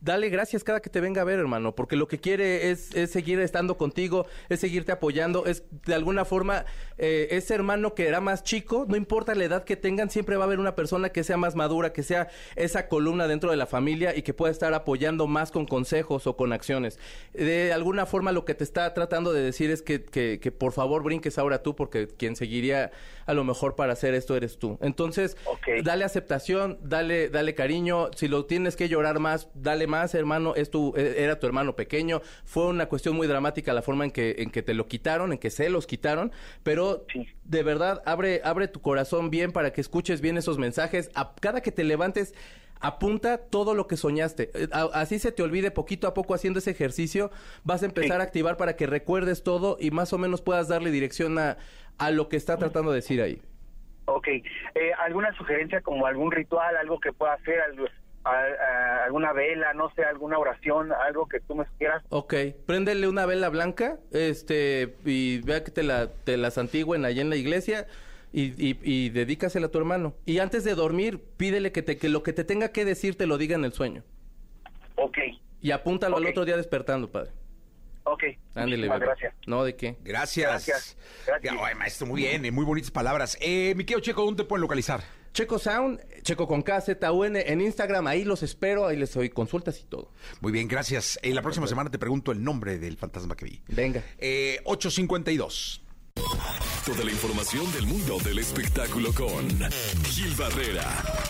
dale gracias cada que te venga a ver, hermano, porque lo que quiere es, es seguir estando contigo, es seguirte apoyando, es de alguna forma eh, ese hermano que era más chico, no importa la edad que tengan, siempre va a haber una persona que sea más madura, que sea esa columna dentro de la familia y que pueda estar apoyando más con consejos o con acciones. De alguna forma lo que te está tratando de decir es que, que, que por favor brinques ahora tú, porque quien seguiría a lo mejor para hacer esto eres tú. Entonces, dale aceptación, dale, dale cariño. Si lo tienes que llorar más, dale más, hermano. Es tu, eh, era tu hermano pequeño. Fue una cuestión muy dramática la forma en que, en que te lo quitaron, en que se los quitaron. Pero Sí. de verdad, abre, abre tu corazón bien para que escuches bien esos mensajes. A, cada que te levantes, apunta todo lo que soñaste. Eh, así se te olvide poquito a poco haciendo ese ejercicio. Vas a empezar Sí. a activar para que recuerdes todo y más o menos puedas darle dirección a, a lo que está tratando de decir ahí. Ok, eh, ¿alguna sugerencia como algún ritual, algo que pueda hacer, algo- a- a- alguna vela, no sé, alguna oración, algo que tú me sugieras? Ok, préndele una vela blanca, este, y vea que te la, te la santigüen allá en la iglesia y, y, y dedícasela a tu hermano. Y antes de dormir, pídele que, te, que lo que te tenga que decir te lo diga en el sueño. Ok, Y apúntalo Ok. al otro día despertando, padre. Ok, bebé. gracias. No, ¿de qué? Gracias. Gracias. Gracias. Ay, maestro, muy bien, eh, muy bonitas palabras. Eh, mi querido Checo, ¿dónde te pueden localizar? Checo Sound, Checo con K, Z, U, N, en Instagram, ahí los espero, ahí les doy consultas y todo. Muy bien, gracias. Eh, la próxima semana te pregunto el nombre del fantasma que vi. Venga. Eh, 852. Toda la información del mundo del espectáculo con Gil Barrera,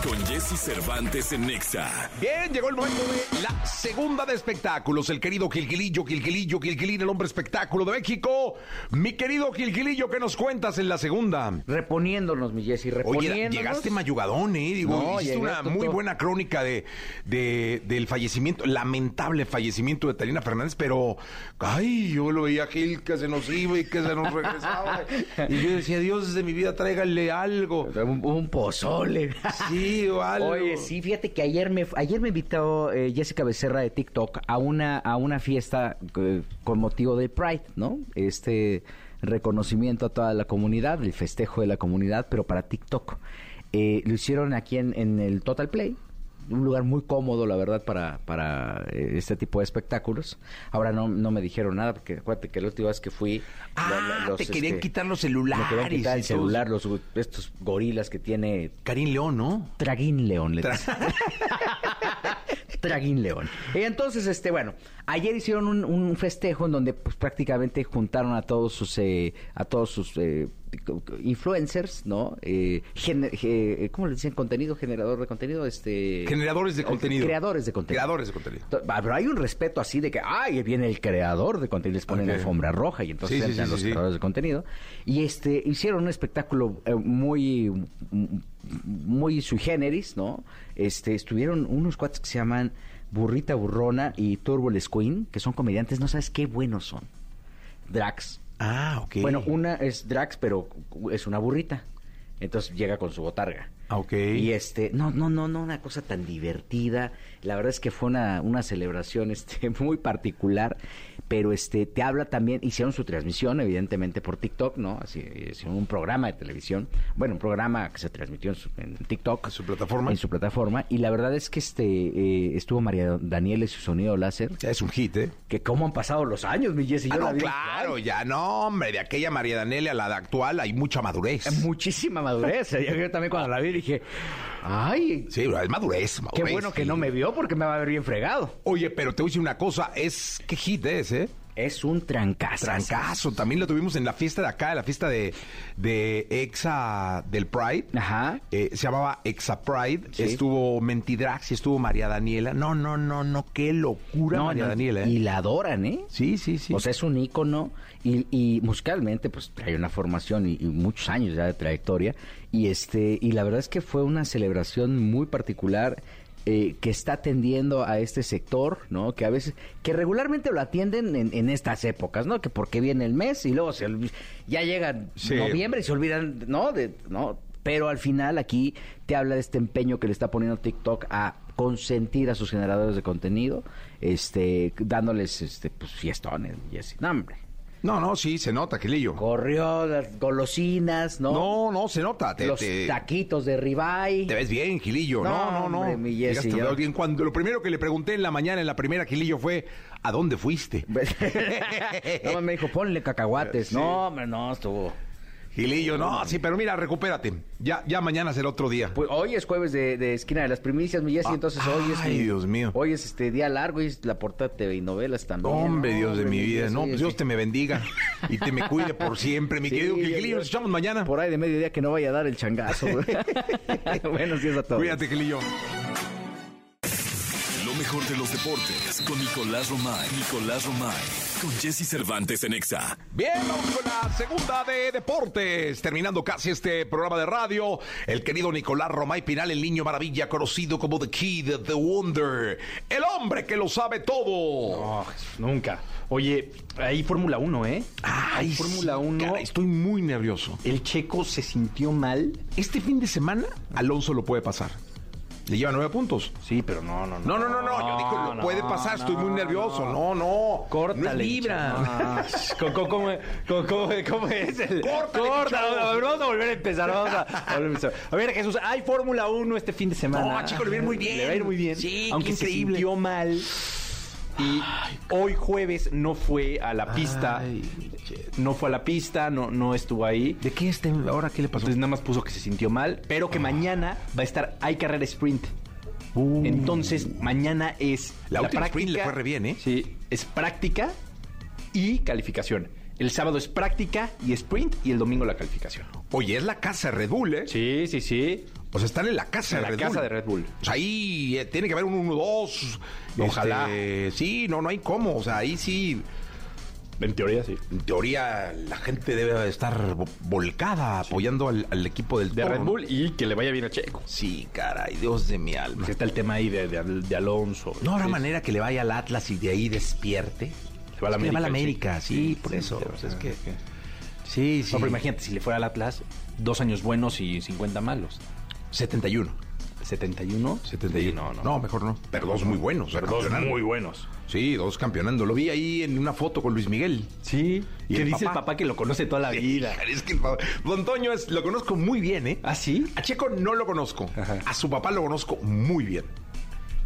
con Jesse Cervantes en Nexa. Bien, llegó el momento de la segunda de espectáculos. El querido Gilgilillo, Gilgilillo, Gilgilín, el hombre espectáculo de México. Mi querido Gilgilillo, ¿qué nos cuentas en la segunda? Reponiéndonos, mi Jessy, reponiéndonos. Oye, llegaste mayugadón, ¿eh? Digo, No, hiciste una todo- muy buena crónica de, de- del fallecimiento, lamentable fallecimiento de Talina Fernández, pero, ay, yo lo veía Gil que se nos iba y que se nos regresaba. y yo decía, Dios de mi vida, tráigale algo. Un, un pozole. Sí, o algo. Oye, sí, fíjate que ayer me ayer me invitó eh, Jessica Becerra de TikTok a una a una fiesta eh, con motivo del Pride, ¿no? Este reconocimiento a toda la comunidad, el festejo de la comunidad, pero para TikTok. Eh, lo hicieron aquí en, en el Total Play, un lugar muy cómodo, la verdad, para, para eh, este tipo de espectáculos. Ahora no, no me dijeron nada, porque acuérdate que la última vez que fui... Ah, la- te querían este, quitar los me celulares. querían quitar el celular, los, estos gorilas que tiene Karim León, ¿no? Traguín León, le dicen. Traguín León. Y entonces, este, bueno, ayer hicieron un, un festejo en donde pues, prácticamente juntaron a todos sus, eh, a todos sus eh, influencers, ¿no? Eh, ge- ¿Cómo le dicen? Contenido, generador de contenido, este... Generadores de eh, contenido. Creadores de contenido. Creadores de contenido. Pero hay un respeto así de que, ay, viene el creador de contenido, les ponen alfombra roja y entonces Sí, sí, entran sí, los sí, creadores de contenido. Y este, hicieron un espectáculo eh, muy, muy sui generis, ¿no? Este, estuvieron unos cuates que se llaman Burrita Burrona y Turbo Les Queen, que son comediantes, no sabes qué buenos son. Drax. Ah, ok. Bueno, una es Drax, pero es una burrita. Entonces llega con su botarga. Ok. Y este, no, no, no, no, una cosa tan divertida. La verdad es que fue una, una celebración este, muy particular. Pero este, te habla también, hicieron su transmisión, evidentemente, por TikTok, ¿no? Así, hicieron un programa de televisión. Bueno, un programa que se transmitió en, su- en TikTok. En su plataforma. En su plataforma. Y la verdad es que este eh, estuvo María Daniela y su sonido láser. Es un hit, ¿eh? Que cómo han pasado los años, mi Jessy. Ah, no, vi- claro, ya no, hombre, de aquella María Danelia a la de actual hay mucha madurez. Muchísima madurez. Yo, yo también cuando la vi dije, ay, Sí, es madurez, qué madurez, bueno que no me vio porque me va a ver bien fregado. Oye, pero te voy a decir una cosa, es qué hit es, ¿eh? Es un trancazo. Trancazo, también lo tuvimos en la fiesta de acá, la fiesta de, de Exa del Pride. Ajá. Eh, se llamaba Exa Pride. Sí. Estuvo Mentidrax y estuvo María Daniela. No, no, no, no, qué locura No, María no, Daniela, ¿eh? Y la adoran, ¿eh? Sí, sí, sí. O sea, es un ícono y, y musicalmente pues trae una formación y, y muchos años ya de trayectoria y este y la verdad es que fue una celebración muy particular eh, que está atendiendo a este sector, ¿no? Que a veces, que regularmente lo atienden en, en estas épocas, ¿no? Que porque viene el mes y luego se ya llega Sí. noviembre y se olvidan, ¿no? De, ¿no? Pero al final aquí te habla de este empeño que le está poniendo TikTok a consentir a sus generadores de contenido, este, dándoles, este, pues fiestones, Jessy. No, hombre. No, no, sí, se nota, Quilillo. Corrió las golosinas, ¿no? No, no, se nota. Te, Los te- taquitos de ribeye. te ves bien, Gilillo. No, no, no. hombre, mi Llegaste yo- bien. Cuando lo primero que le pregunté en la mañana, en la primera, Gilillo, fue ¿a dónde fuiste? no, me dijo, ponle cacahuates. No, hombre, no, estuvo. Gilillo, no, sí, pero mira, recupérate. Ya, ya mañana será otro día. Pues hoy es jueves de, de esquina de las primicias, mi Jessy, Ah, entonces hoy es. ay, mi- Dios mío. Hoy es este día largo y es la portada de TV y novelas también. Hombre, Dios de mi vida. No, pues Jessy. Dios te me bendiga y te me cuide por siempre, mi Sí, querido Gilillo. Nos echamos mañana. Por ahí de mediodía que no vaya a dar el changazo. Buenos días a todos. Cuídate, Gilillo. Mejor de los deportes con Nicolás Romay. Nicolás Romay. Con Jesse Cervantes en Exa. Bien, vamos con la segunda de deportes. Terminando casi este programa de radio, el querido Nicolás Romay Pinal, el niño maravilla, conocido como The Kid, The Wonder, el hombre que lo sabe todo. No, nunca. Oye, hay Fórmula 1, ¿eh? hay Ay, Fórmula sí, 1. caray, estoy muy nervioso. El checo se sintió mal. Este fin de semana, Alonso lo puede pasar. Le lleva nueve puntos. Sí, pero no, no, no. No, no, no, no. Yo digo, no, puede pasar. Estoy muy nervioso. No, no. Córtale. No chavo. ¿Cómo, cómo, cómo, cómo- cómo es el...? Córtale, Corta, vamos a volver a empezar. Vamos a, volver a empezar. A ver, Jesús, hay Fórmula 1 este fin de semana. No, chico, le va a ir muy bien. Le va a ir muy bien. Sí, Aunque qué se increíble. sintió mal. Y hoy jueves no fue a la pista. no fue a la pista, no, no estuvo ahí. ¿De qué este? ¿Ahora qué le pasó? Entonces nada más puso que se sintió mal, pero que mañana va a estar, hay carrera sprint. Entonces, mañana es La última sprint le fue re bien, ¿eh? Sí, es práctica y calificación. El sábado es práctica y sprint y el domingo la calificación. Oye, es la casa Red Bull, ¿eh? Sí, sí, sí. O sea, están en la casa En de la Red casa Bull. de Red Bull. O sea, ahí eh, tiene que haber un 1-2. Ojalá. Este, sí, no, no hay cómo. O sea, ahí sí, En teoría sí. en teoría, la gente debe estar vo- volcada apoyando al, al equipo del De Toro, Red ¿no? Bull y que le vaya bien a Checo. Sí, caray, Dios de mi alma. Está el tema ahí de, de, de Alonso. No habrá Sí. manera que le vaya al Atlas y de ahí despierte. Se va a la Es que le va a la América, América, sí, sí. por Sí, eso. sí, o sea, es sí, que... Sí, sí. No, pero imagínate, si le fuera al Atlas, dos años buenos y 50 malos. 71. 71. 71. No, no. No, mejor no. Pero dos muy buenos. o sea, Dos muy buenos. Sí, dos campeonando. Lo vi ahí en una foto con Luis Miguel. Sí. ¿Y que dice papá? el papá que lo conoce toda la vida. Es que el papá- Don Toño es, lo conozco muy bien, ¿eh? ¿Ah, sí? A Checo no lo conozco. Ajá. A su papá lo conozco muy bien.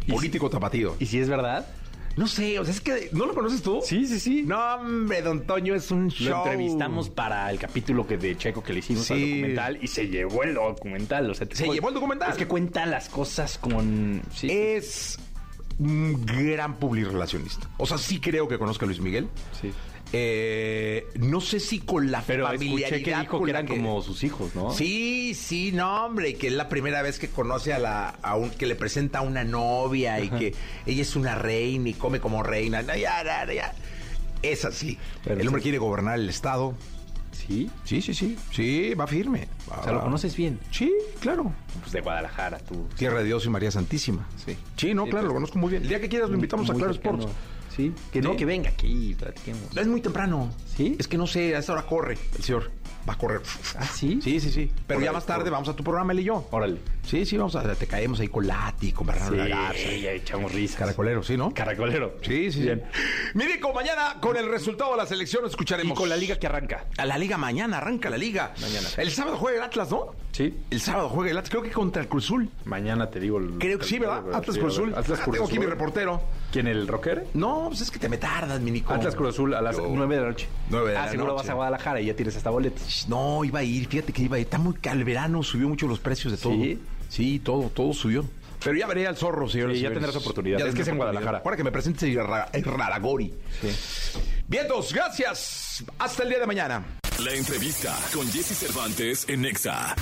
¿Y Político tapatío. ¿Y si es verdad? No sé, o sea, es que ¿no lo conoces tú? Sí, sí, sí. No, hombre, Don Toño es un show. Lo entrevistamos para el capítulo que de Checo que le hicimos al documental y se llevó el documental. O sea, Se llevó el documental. Es que cuenta las cosas con. Sí. Es un gran publirelacionista. O sea, sí creo que conozca a Luis Miguel. sí. Eh, no sé si con la Pero familiaridad escuché que dijo con que la eran como sus hijos, ¿no? Sí, sí, no, hombre, y que es la primera vez que conoce a la, a un, que le presenta a una novia y que ella es una reina y come como reina. No, ya, ya, ya. Es así. Pero el hombre sí. quiere gobernar el estado. Sí. Sí, sí, sí. Sí, va firme. O sea, ¿lo conoces bien? Sí, claro. Pues de Guadalajara, tú. Tierra de Dios y María Santísima. Sí. Sí, no, Sí, claro, pues, lo conozco muy bien. El día que quieras lo invitamos a Muy Claro cercano. Sports. Sí. Que no, que venga aquí, platiquemos. Es muy temprano. ¿Sí? Es que no sé, a esta hora corre el señor. Va a correr. ¿Ah, sí? Sí, sí, sí. Pero Órale, ya más tarde órale. vamos a tu programa, él y yo. Órale. Sí, sí, vamos a, te caemos ahí con Lati, con Bernardo Sí, echamos risas. Caracolero, ¿sí, no? Caracolero. Sí, sí, Bien. sí. Mirico, mañana con el resultado de la selección Y escucharemos. con la liga que arranca. A la liga mañana, arranca la liga. Mañana. El sábado juega el Atlas, ¿no? Sí. El sábado juega el Atlas, creo que contra el Cruzul. Mañana te digo. el- Creo que sí, ¿verdad? Atlas sí, Cruz Azul. Atlas Ah, Cruz Tengo aquí mi reportero. ¿Quién, el rocker? No, pues es que te me tardas, mi Nico. Atlas Cruz Azul a las Yo- 9 de la noche. Nueve de ah, la seguro noche. vas a Guadalajara y ya tienes hasta boletos. No, iba a ir, fíjate que iba a ir. Está muy cal verano, subió mucho los precios de todo. ¿Sí? Sí, todo, todo subió. Pero ya veré al zorro, señores. Sí, ya tendrás oportunidad. Ya Es que es en Guadalajara. Para que me presentes el Raragori. Vientos, gracias. Hasta el día de mañana. La entrevista con Jesse Cervantes en Nexa.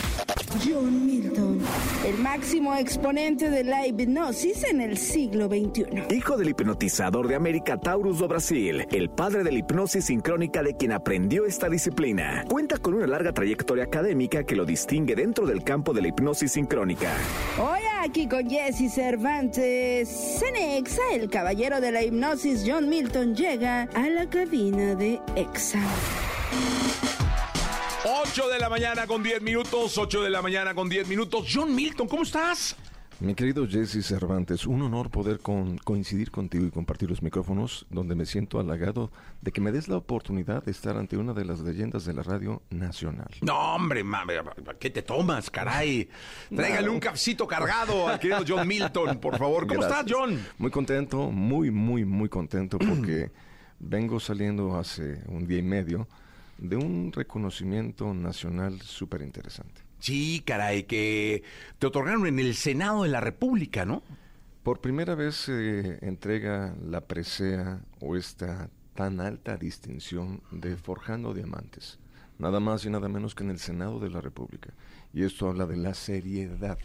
John Milton, el máximo exponente de la hipnosis en el siglo XXI. Hijo del hipnotizador de América Taurus do Brasil, el padre de la hipnosis sincrónica de quien aprendió esta disciplina. Cuenta con una larga trayectoria académica que lo distingue dentro del campo de la hipnosis sincrónica. Hoy aquí con Jesse Cervantes, Cenexa, el caballero de la hipnosis John Milton llega a la cabina de Exa. 8 de la mañana con 10 minutos, 8 de la mañana con 10 minutos. John Milton, ¿cómo estás? Mi querido Jesse Cervantes, un honor poder con- coincidir contigo y compartir los micrófonos, donde me siento halagado de que me des la oportunidad de estar ante una de las leyendas de la radio nacional. No, hombre, mame, ¿qué te tomas, caray? Tráigale un cafecito cargado al querido John Milton, por favor. ¿Cómo Gracias. estás, John? Muy contento, muy, muy, muy contento porque vengo saliendo hace un día y medio de un reconocimiento nacional súper interesante. Sí, caray, que te otorgaron en el Senado de la República, ¿no? Por primera vez se entrega la presea o esta tan alta distinción de Forjando Diamantes, nada más y nada menos que en el Senado de la República. Y esto habla de la seriedad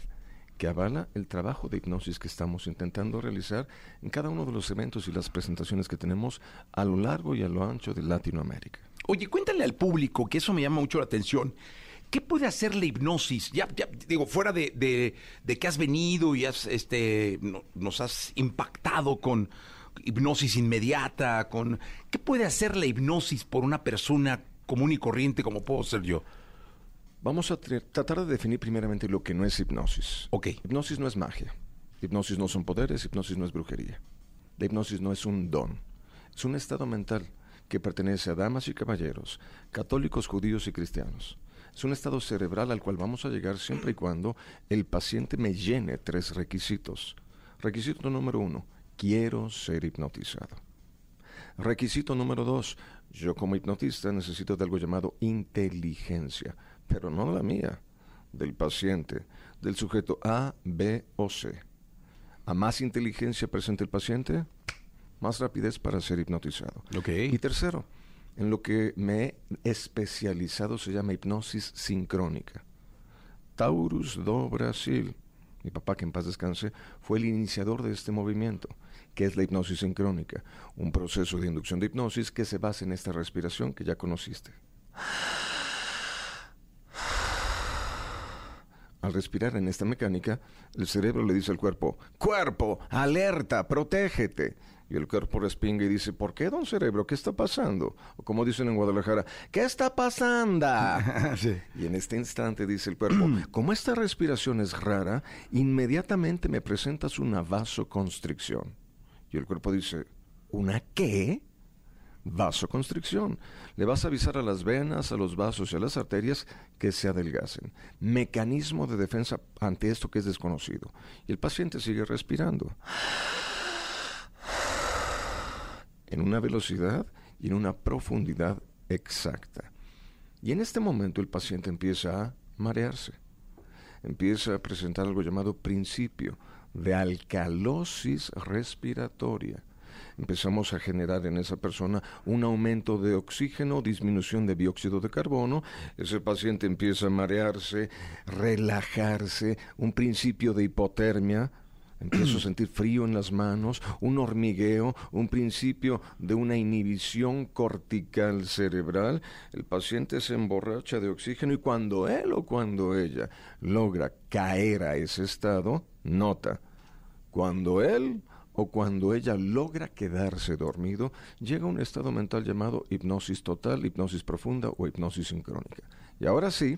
que avala el trabajo de hipnosis que estamos intentando realizar en cada uno de los eventos y las presentaciones que tenemos a lo largo y a lo ancho de Latinoamérica. Oye, cuéntale al público, que eso me llama mucho la atención. ¿Qué puede hacer la hipnosis? Ya, ya, digo, fuera de, de- de que has venido y has, este, no- nos has impactado con hipnosis inmediata, con ¿qué puede hacer la hipnosis por una persona común y corriente como puedo ser yo? Vamos a tra- tratar de definir primeramente lo que no es hipnosis. Ok. Hipnosis no es magia. Hipnosis no son poderes, hipnosis no es brujería. La hipnosis no es un don. Es un estado mental que pertenece a damas y caballeros, católicos, judíos y cristianos. Es un estado cerebral al cual vamos a llegar siempre y cuando el paciente me llene tres requisitos. Requisito número uno, quiero ser hipnotizado. Requisito número dos, yo como hipnotista necesito de algo llamado inteligencia, pero no la mía, del paciente, del sujeto A, B o C. A más inteligencia presente el paciente, más rapidez para ser hipnotizado. Ok. Y tercero, en lo que me he especializado se llama hipnosis sincrónica. Taurus do Brasil, mi papá que en paz descanse, fue el iniciador de este movimiento, que es la hipnosis sincrónica, un proceso de inducción de hipnosis que se basa en esta respiración que ya conociste. Al respirar en esta mecánica, el cerebro le dice al cuerpo, cuerpo, alerta, protégete. Y el cuerpo respinga y dice, ¿por qué, don cerebro? ¿Qué está pasando? O como dicen en Guadalajara, ¿qué está pasando? Y en este instante dice el cuerpo, como esta respiración es rara, inmediatamente me presentas una vasoconstricción. Y el cuerpo dice, ¿una qué? Vasoconstricción. Le vas a avisar a las venas, a los vasos y a las arterias que se adelgacen. Mecanismo de defensa ante esto que es desconocido. Y el paciente sigue respirando. En una velocidad y en una profundidad exacta. Y en este momento el paciente empieza a marearse. Empieza a presentar algo llamado principio de alcalosis respiratoria empezamos a generar en esa persona un aumento de oxígeno, disminución de dióxido de carbono, ese paciente empieza a marearse, relajarse, un principio de hipotermia, empiezo a sentir frío en las manos, un hormigueo, un principio de una inhibición cortical cerebral, el paciente se emborracha de oxígeno y cuando él o cuando ella logra caer a ese estado, nota, cuando él o cuando ella logra quedarse dormido, llega a un estado mental llamado hipnosis total, hipnosis profunda o hipnosis sincrónica. Y ahora sí,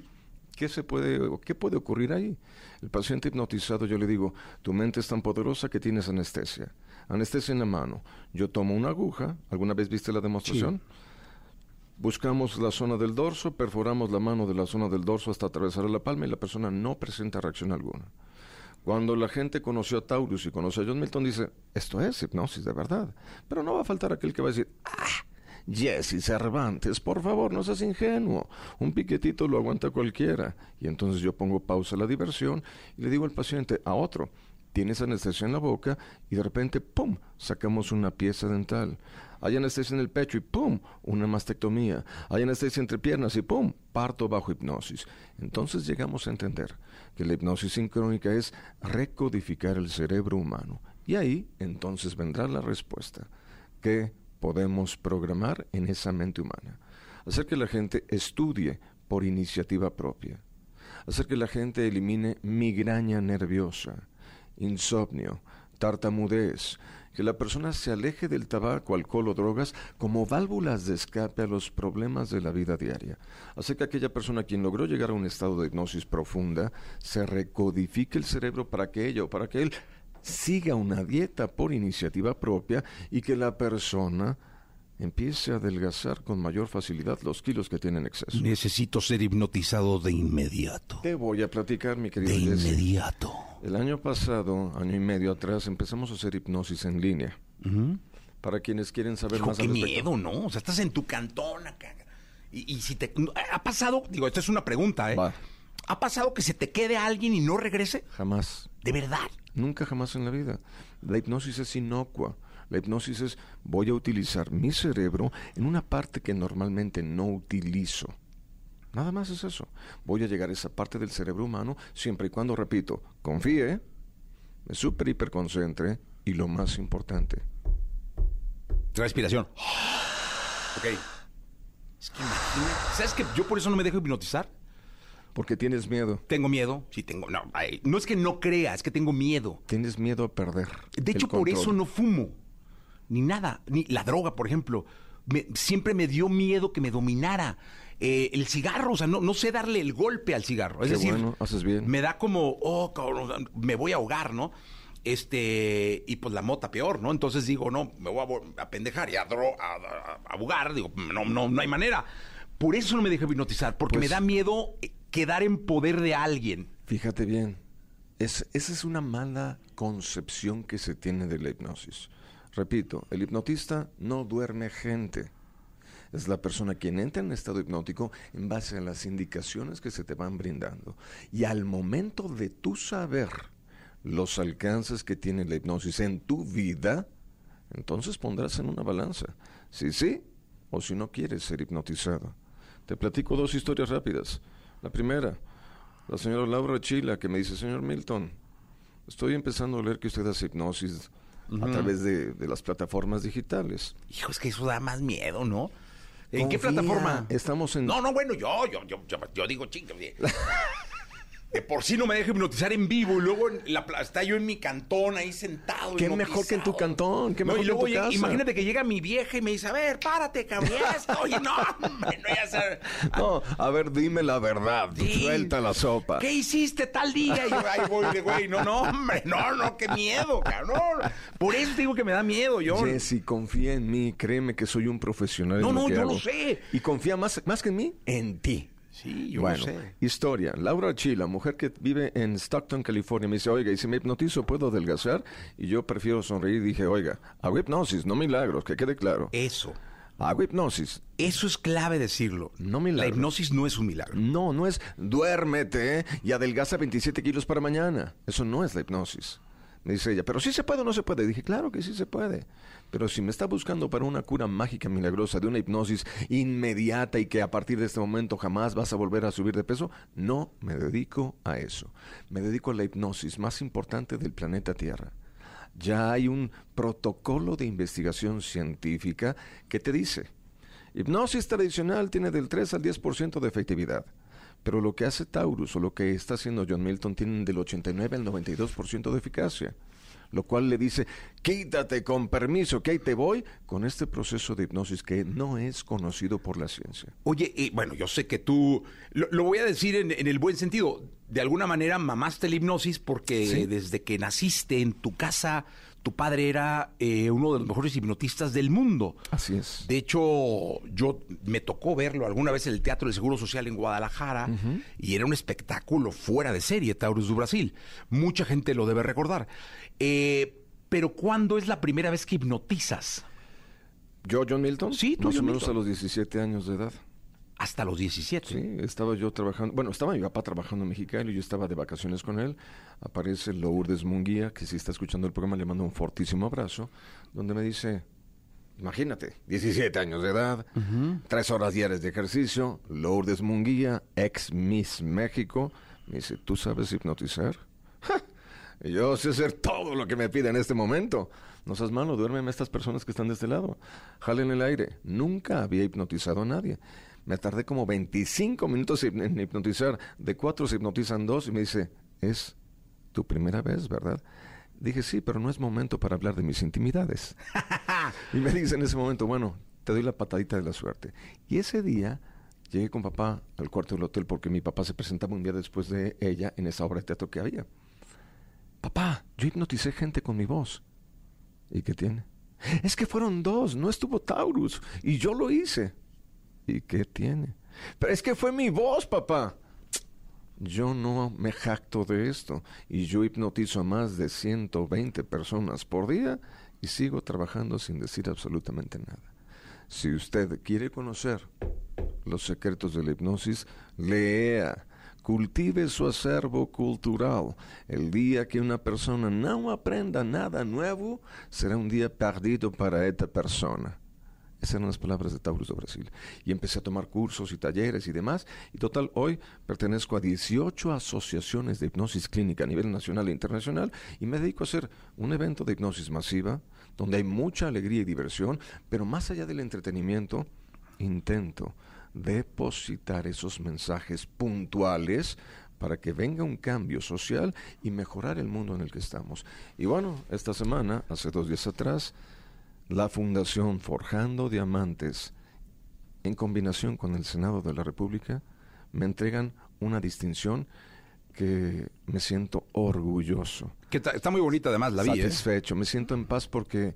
¿qué se puede, qué puede ocurrir ahí? El paciente hipnotizado, yo le digo, tu mente es tan poderosa que tienes anestesia. Anestesia en la mano. Yo tomo una aguja, ¿alguna vez viste la demostración? Buscamos la zona del dorso, perforamos la mano de la zona del dorso hasta atravesar la palma y la persona no presenta reacción alguna. Cuando la gente conoció a Taurus y conoció a John Milton, dice, esto es hipnosis de verdad. Pero no va a faltar aquel que va a decir, ah, Jesse Cervantes, por favor, no seas ingenuo. Un piquetito lo aguanta cualquiera. Y entonces yo pongo pausa a la diversión y le digo al paciente, a otro, tienes anestesia en la boca y de repente, ¡pum!, sacamos una pieza dental. Hay anestesia en el pecho y ¡pum!, una mastectomía. Hay anestesia entre piernas y ¡pum!, parto bajo hipnosis. Entonces llegamos a entender que la hipnosis sincrónica es recodificar el cerebro humano. Y ahí entonces vendrá la respuesta. ¿Qué podemos programar en esa mente humana? Hacer que la gente estudie por iniciativa propia. Hacer que la gente elimine migraña nerviosa, insomnio, tartamudez, que la persona se aleje del tabaco, alcohol o drogas como válvulas de escape a los problemas de la vida diaria. Hace que aquella persona quien logró llegar a un estado de hipnosis profunda se recodifique el cerebro para que ella o para que él siga una dieta por iniciativa propia y que la persona empiece a adelgazar con mayor facilidad los kilos que tiene en exceso. Necesito ser hipnotizado de inmediato. Te voy a platicar, mi querido De inmediato. El año pasado, año y medio atrás, empezamos a hacer hipnosis en línea. Para quienes quieren saber Hijo, más qué al miedo, ¿no? O sea, estás en tu cantón acá. Y, y si te... ¿Ha pasado? Digo, esta es una pregunta, ¿eh? Va. ¿Ha pasado que se te quede alguien y no regrese? Jamás. ¿De verdad? Nunca jamás en la vida. La hipnosis es inocua. La hipnosis es voy a utilizar mi cerebro en una parte que normalmente no utilizo. Nada más es eso. Voy a llegar a esa parte del cerebro humano siempre y cuando, repito, confíe, me super hiperconcentre y lo más importante, Respiración. Ok. Es que imagínate. ¿Sabes que yo por eso no me dejo hipnotizar? Porque tienes miedo. Tengo miedo. Sí, tengo. No, ay, no es que no crea, es que tengo miedo. Tienes miedo a perder. De hecho, por eso no fumo. Ni nada. Ni la droga, por ejemplo. Me- siempre me dio miedo que me dominara. Eh, el cigarro, o sea, no, no sé darle el golpe al cigarro. Es Qué decir, bueno, haces bien. me da como, oh, cabrón, me voy a ahogar, ¿no? Este, y pues la mota peor, ¿no? Entonces digo, no, me voy a, pendejar y a, dro- a, a-. Digo, no, no, no hay manera. Por eso no me dejo hipnotizar, porque Pues- me da miedo quedar en poder de alguien. Fíjate bien, es, esa es una mala concepción que se tiene de la hipnosis. Repito, el hipnotista no duerme gente. Es la persona quien entra en estado hipnótico en base a las indicaciones que se te van brindando. Y al momento de tú saber los alcances que tiene la hipnosis en tu vida, entonces pondrás en una balanza si sí o si no quieres ser hipnotizado. Te platico dos historias rápidas. La primera, la señora Laura Chila, que me dice, señor Milton, estoy empezando a leer que usted hace hipnosis a través de, de las plataformas digitales. Hijo, es que eso da más miedo, ¿no? ¿En qué plataforma? Estamos en... No, no, bueno, yo, yo, yo, yo, digo, chinga. De por sí no me dejo hipnotizar en vivo y luego en la, pla- está yo en mi cantón ahí sentado. Qué mejor que en tu cantón, qué No, mejor y que en tu casa. imagínate que llega mi vieja y me dice, a ver, párate, cabrón. ya está". Oye, no, hombre, no ya sé. No, a ver, dime la verdad, Sí. suelta la sopa. ¿Qué hiciste tal día? Y yo, ahí voy de güey, no, no, hombre, no, no, qué miedo, cabrón. Por eso te digo que me da miedo, yo. Jesse, confía en mí, créeme que soy un profesional No, en lo no, que yo hago. lo sé. Y confía más, más que en mí, en ti. Sí, yo bueno, sé. historia. Laura Chila, mujer que vive en Stockton, California, me dice, oiga, ¿y si me hipnotizo puedo adelgazar? Y yo prefiero sonreír y dije, oiga, hago hipnosis, no milagros, que quede claro. Eso. Hago hipnosis. Eso es clave decirlo. No La milagros. hipnosis no es un milagro. No, no es duérmete y adelgaza 27 kilos para mañana. Eso no es la hipnosis. Me dice ella, pero sí se puede o no se puede. Dije, claro que sí se puede. Pero si me está buscando para una cura mágica milagrosa de una hipnosis inmediata y que a partir de este momento jamás vas a volver a subir de peso, no me dedico a eso. Me dedico a la hipnosis más importante del planeta Tierra. Ya hay un protocolo de investigación científica que te dice, hipnosis tradicional tiene del 3 al 10% de efectividad. Pero lo que hace Taurus o lo que está haciendo John Milton tienen del 89 al 92% de eficacia. Lo cual le dice, quítate con permiso, que ahí te voy, con este proceso de hipnosis que no es conocido por la ciencia. Oye, y bueno, yo sé que tú, lo, lo voy a decir en, en el buen sentido, de alguna manera mamaste la hipnosis porque Sí. desde que naciste en tu casa, tu padre era eh, uno de los mejores hipnotistas del mundo. Así es. De hecho, yo me tocó verlo alguna vez en el Teatro del Seguro Social en Guadalajara y era un espectáculo fuera de serie, Taurus do Brasil. Mucha gente lo debe recordar. Eh, pero ¿cuándo es la primera vez que hipnotizas? ¿Yo, John Milton? Sí, tú, Más John o menos Milton. a los 17 años de edad. Hasta los 17. Sí, estaba yo trabajando, bueno, estaba mi papá trabajando en Mexicali, yo estaba de vacaciones con él, aparece Lourdes Munguía, que si está escuchando el programa le mando un fortísimo abrazo, donde me dice, imagínate, 17 años de edad, tres horas diarias de ejercicio, Lourdes Munguía, ex Miss México, me dice, ¿tú sabes hipnotizar? ¡Ja! Yo sé hacer todo lo que me pide en este momento. No seas malo, duérmeme a estas personas que están de este lado. Jalen el aire. Nunca había hipnotizado a nadie. Me tardé como 25 minutos en en hipnotizar. De cuatro se hipnotizan dos y me dice, es tu primera vez, ¿verdad? Dije, sí, pero no es momento para hablar de mis intimidades. y me dice en ese momento, bueno, te doy la patadita de la suerte. Y ese día llegué con papá al cuarto del hotel porque mi papá se presentaba un día después de ella en esa obra de teatro que había. Papá, yo hipnoticé gente con mi voz. ¿Y qué tiene? Es que fueron dos, no estuvo Taurus. Y yo lo hice. ¿Y qué tiene? Pero es que fue mi voz, papá. Yo no me jacto de esto. Y yo hipnotizo a más de 120 personas por día y sigo trabajando sin decir absolutamente nada. Si usted quiere conocer los secretos de la hipnosis, lea, cultive su acervo cultural. El día que una persona no aprenda nada nuevo, será un día perdido para esta persona. Esas eran las palabras de Taurus de Brasil. Y empecé a tomar cursos y talleres y demás. Y total, hoy pertenezco a 18 asociaciones de hipnosis clínica a nivel nacional e internacional y me dedico a hacer un evento de hipnosis masiva donde hay mucha alegría y diversión, pero más allá del entretenimiento, intento depositar esos mensajes puntuales para que venga un cambio social y mejorar el mundo en el que estamos. Y bueno, esta semana, hace dos días atrás, la Fundación Forjando Diamantes, en combinación con el Senado de la República, me entregan una distinción que me siento orgulloso. Que está, está muy bonita además la vi, ¿eh? Satisfecho, me siento en paz porque,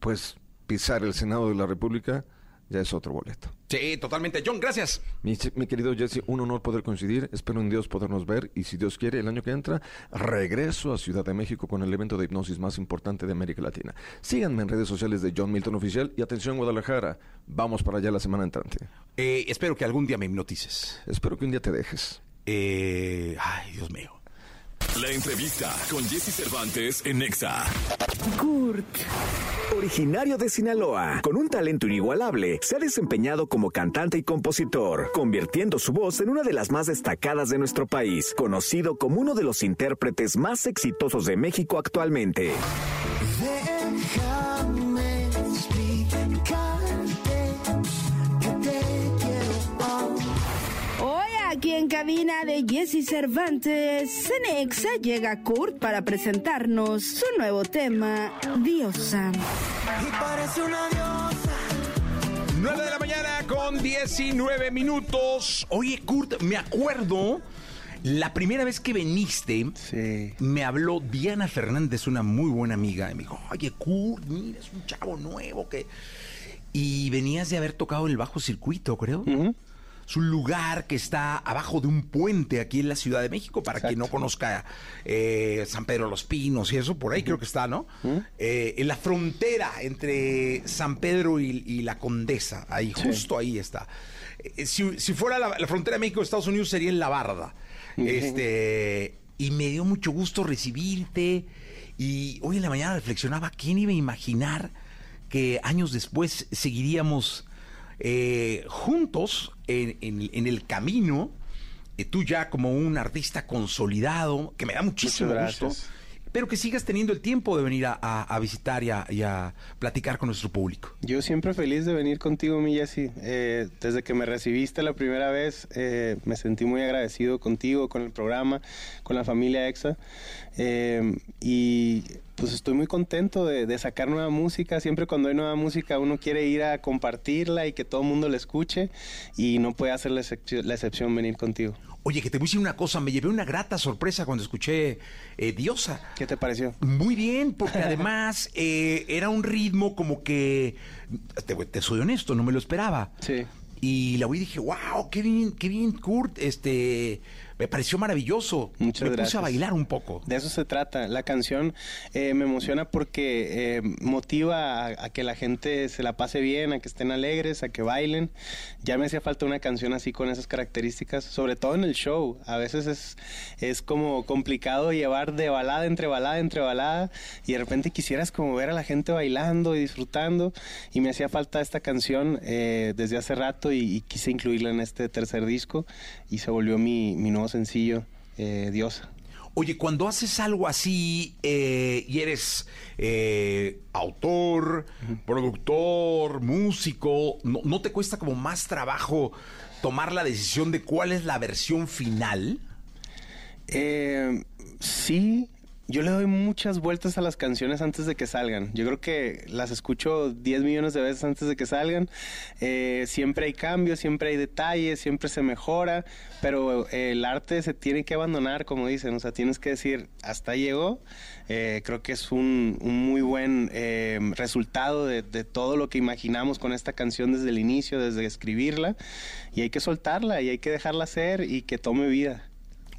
pues, pisar el Senado de la República ya es otro boleto. Sí, totalmente. John, gracias. Mi, mi querido Jesse, un honor poder coincidir. Espero en Dios podernos ver y si Dios quiere, el año que entra, regreso a Ciudad de México con el evento de hipnosis más importante de América Latina. Síganme en redes sociales de John Milton Oficial y atención Guadalajara. Vamos para allá la semana entrante. Eh, espero que algún día me hipnotices. Espero que un día te dejes. Eh, ay, Dios mío. La entrevista con Jesse Cervantes en Nexa. Kurt. Originario de Sinaloa, con un talento inigualable, se ha desempeñado como cantante y compositor, convirtiendo su voz en una de las más destacadas de nuestro país, conocido como uno de los intérpretes más exitosos de México actualmente. En cabina de Jesse Cervantes, Cenexa llega Kurt para presentarnos su nuevo tema, Diosa. Y parece una diosa. 9 de la mañana con 19 minutos. Oye, Kurt, me acuerdo la primera vez que viniste, me habló Diana Fernández, una muy buena amiga, y me dijo, oye, Kurt, mira, es un chavo nuevo que... Y venías de haber tocado el bajo circuito, creo. Es un lugar que está abajo de un puente aquí en la Ciudad de México, para quien no conozca eh, San Pedro los Pinos y eso, por ahí creo que está, ¿no? Eh, en la frontera entre San Pedro y, y la Condesa, ahí, justo ahí está. Eh, si, si fuera la, la frontera de México-Estados Unidos sería en La Barda. Este, y me dio mucho gusto recibirte. Y hoy en la mañana reflexionaba, ¿quién iba a imaginar que años después seguiríamos eh, juntos en, en- en el camino? eh, tú ya como un artista consolidado, que me da muchísimo gusto. Pero que sigas teniendo el tiempo de venir a, visitar y a, platicar con nuestro público. Yo siempre feliz de venir contigo, mi Jessy. Eh, desde que me recibiste la primera vez, eh, me sentí muy agradecido contigo, con el programa, con la familia EXA. Eh, y pues estoy muy contento de, sacar nueva música. Siempre cuando hay nueva música uno quiere ir a compartirla y que todo el mundo la escuche. Y no puede hacer la, la excepción venir contigo. Oye, que te voy a decir una cosa, me llevé una grata sorpresa cuando escuché eh, Diosa. ¿Qué te pareció? Muy bien, porque además eh, era un ritmo como que, te, te soy honesto, no me lo esperaba. Sí. Y la oí y dije, wow, qué bien, qué bien, Kurt, este, me pareció maravilloso. Muchas me gracias. puse a bailar un poco. De eso se trata. La canción eh, me emociona porque eh, motiva a, a que la gente se la pase bien, a que estén alegres, a que bailen. Ya me hacía falta una canción así con esas características, sobre todo en el show. A veces es, es como complicado llevar de balada entre balada entre balada y de repente quisieras como ver a la gente bailando y disfrutando y me hacía falta esta canción eh, desde hace rato y, y quise incluirla en este tercer disco y se volvió mi, mi nuevo sencillo, eh, Diosa. Oye, cuando haces algo así eh, y eres eh, autor, productor, músico, ¿no, no te cuesta como más trabajo tomar la decisión de cuál es la versión final? Eh, sí, yo le doy muchas vueltas a las canciones antes de que salgan. Yo creo que las escucho 10 millones de veces antes de que salgan. Eh, siempre hay cambios, siempre hay detalles, siempre se mejora, pero eh, el arte se tiene que abandonar, como dicen. O sea, tienes que decir, hasta llegó. Eh, creo que es un, un muy buen eh, resultado de, de todo lo que imaginamos con esta canción desde el inicio, desde escribirla. Y hay que soltarla y hay que dejarla ser y que tome vida.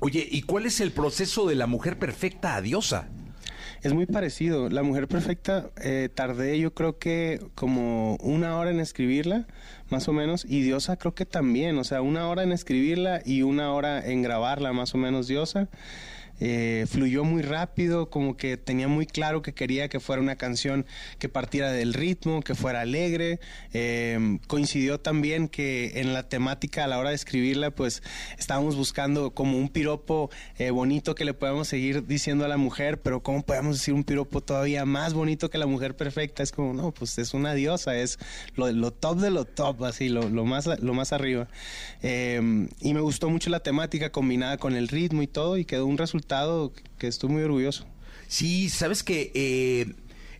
Oye, ¿y cuál es el proceso de la mujer perfecta a diosa? Es muy parecido. La mujer perfecta eh, tardé yo creo que como una hora en escribirla, más o menos, y Diosa creo que también, o sea, una hora en escribirla y una hora en grabarla, más o menos Diosa. Eh, fluyó muy rápido, como que tenía muy claro que quería que fuera una canción que partiera del ritmo, que fuera alegre. Eh, coincidió también que en la temática a la hora de escribirla, pues estábamos buscando como un piropo eh, bonito que le podamos seguir diciendo a la mujer, pero ¿cómo podemos decir un piropo todavía más bonito que la mujer perfecta? Es como, no, pues es una diosa, es lo, lo top de lo top, así, lo, lo más, lo más arriba. Eh, y me gustó mucho la temática combinada con el ritmo y todo, y quedó un resultado que estoy muy orgulloso. Sí, sabes que eh,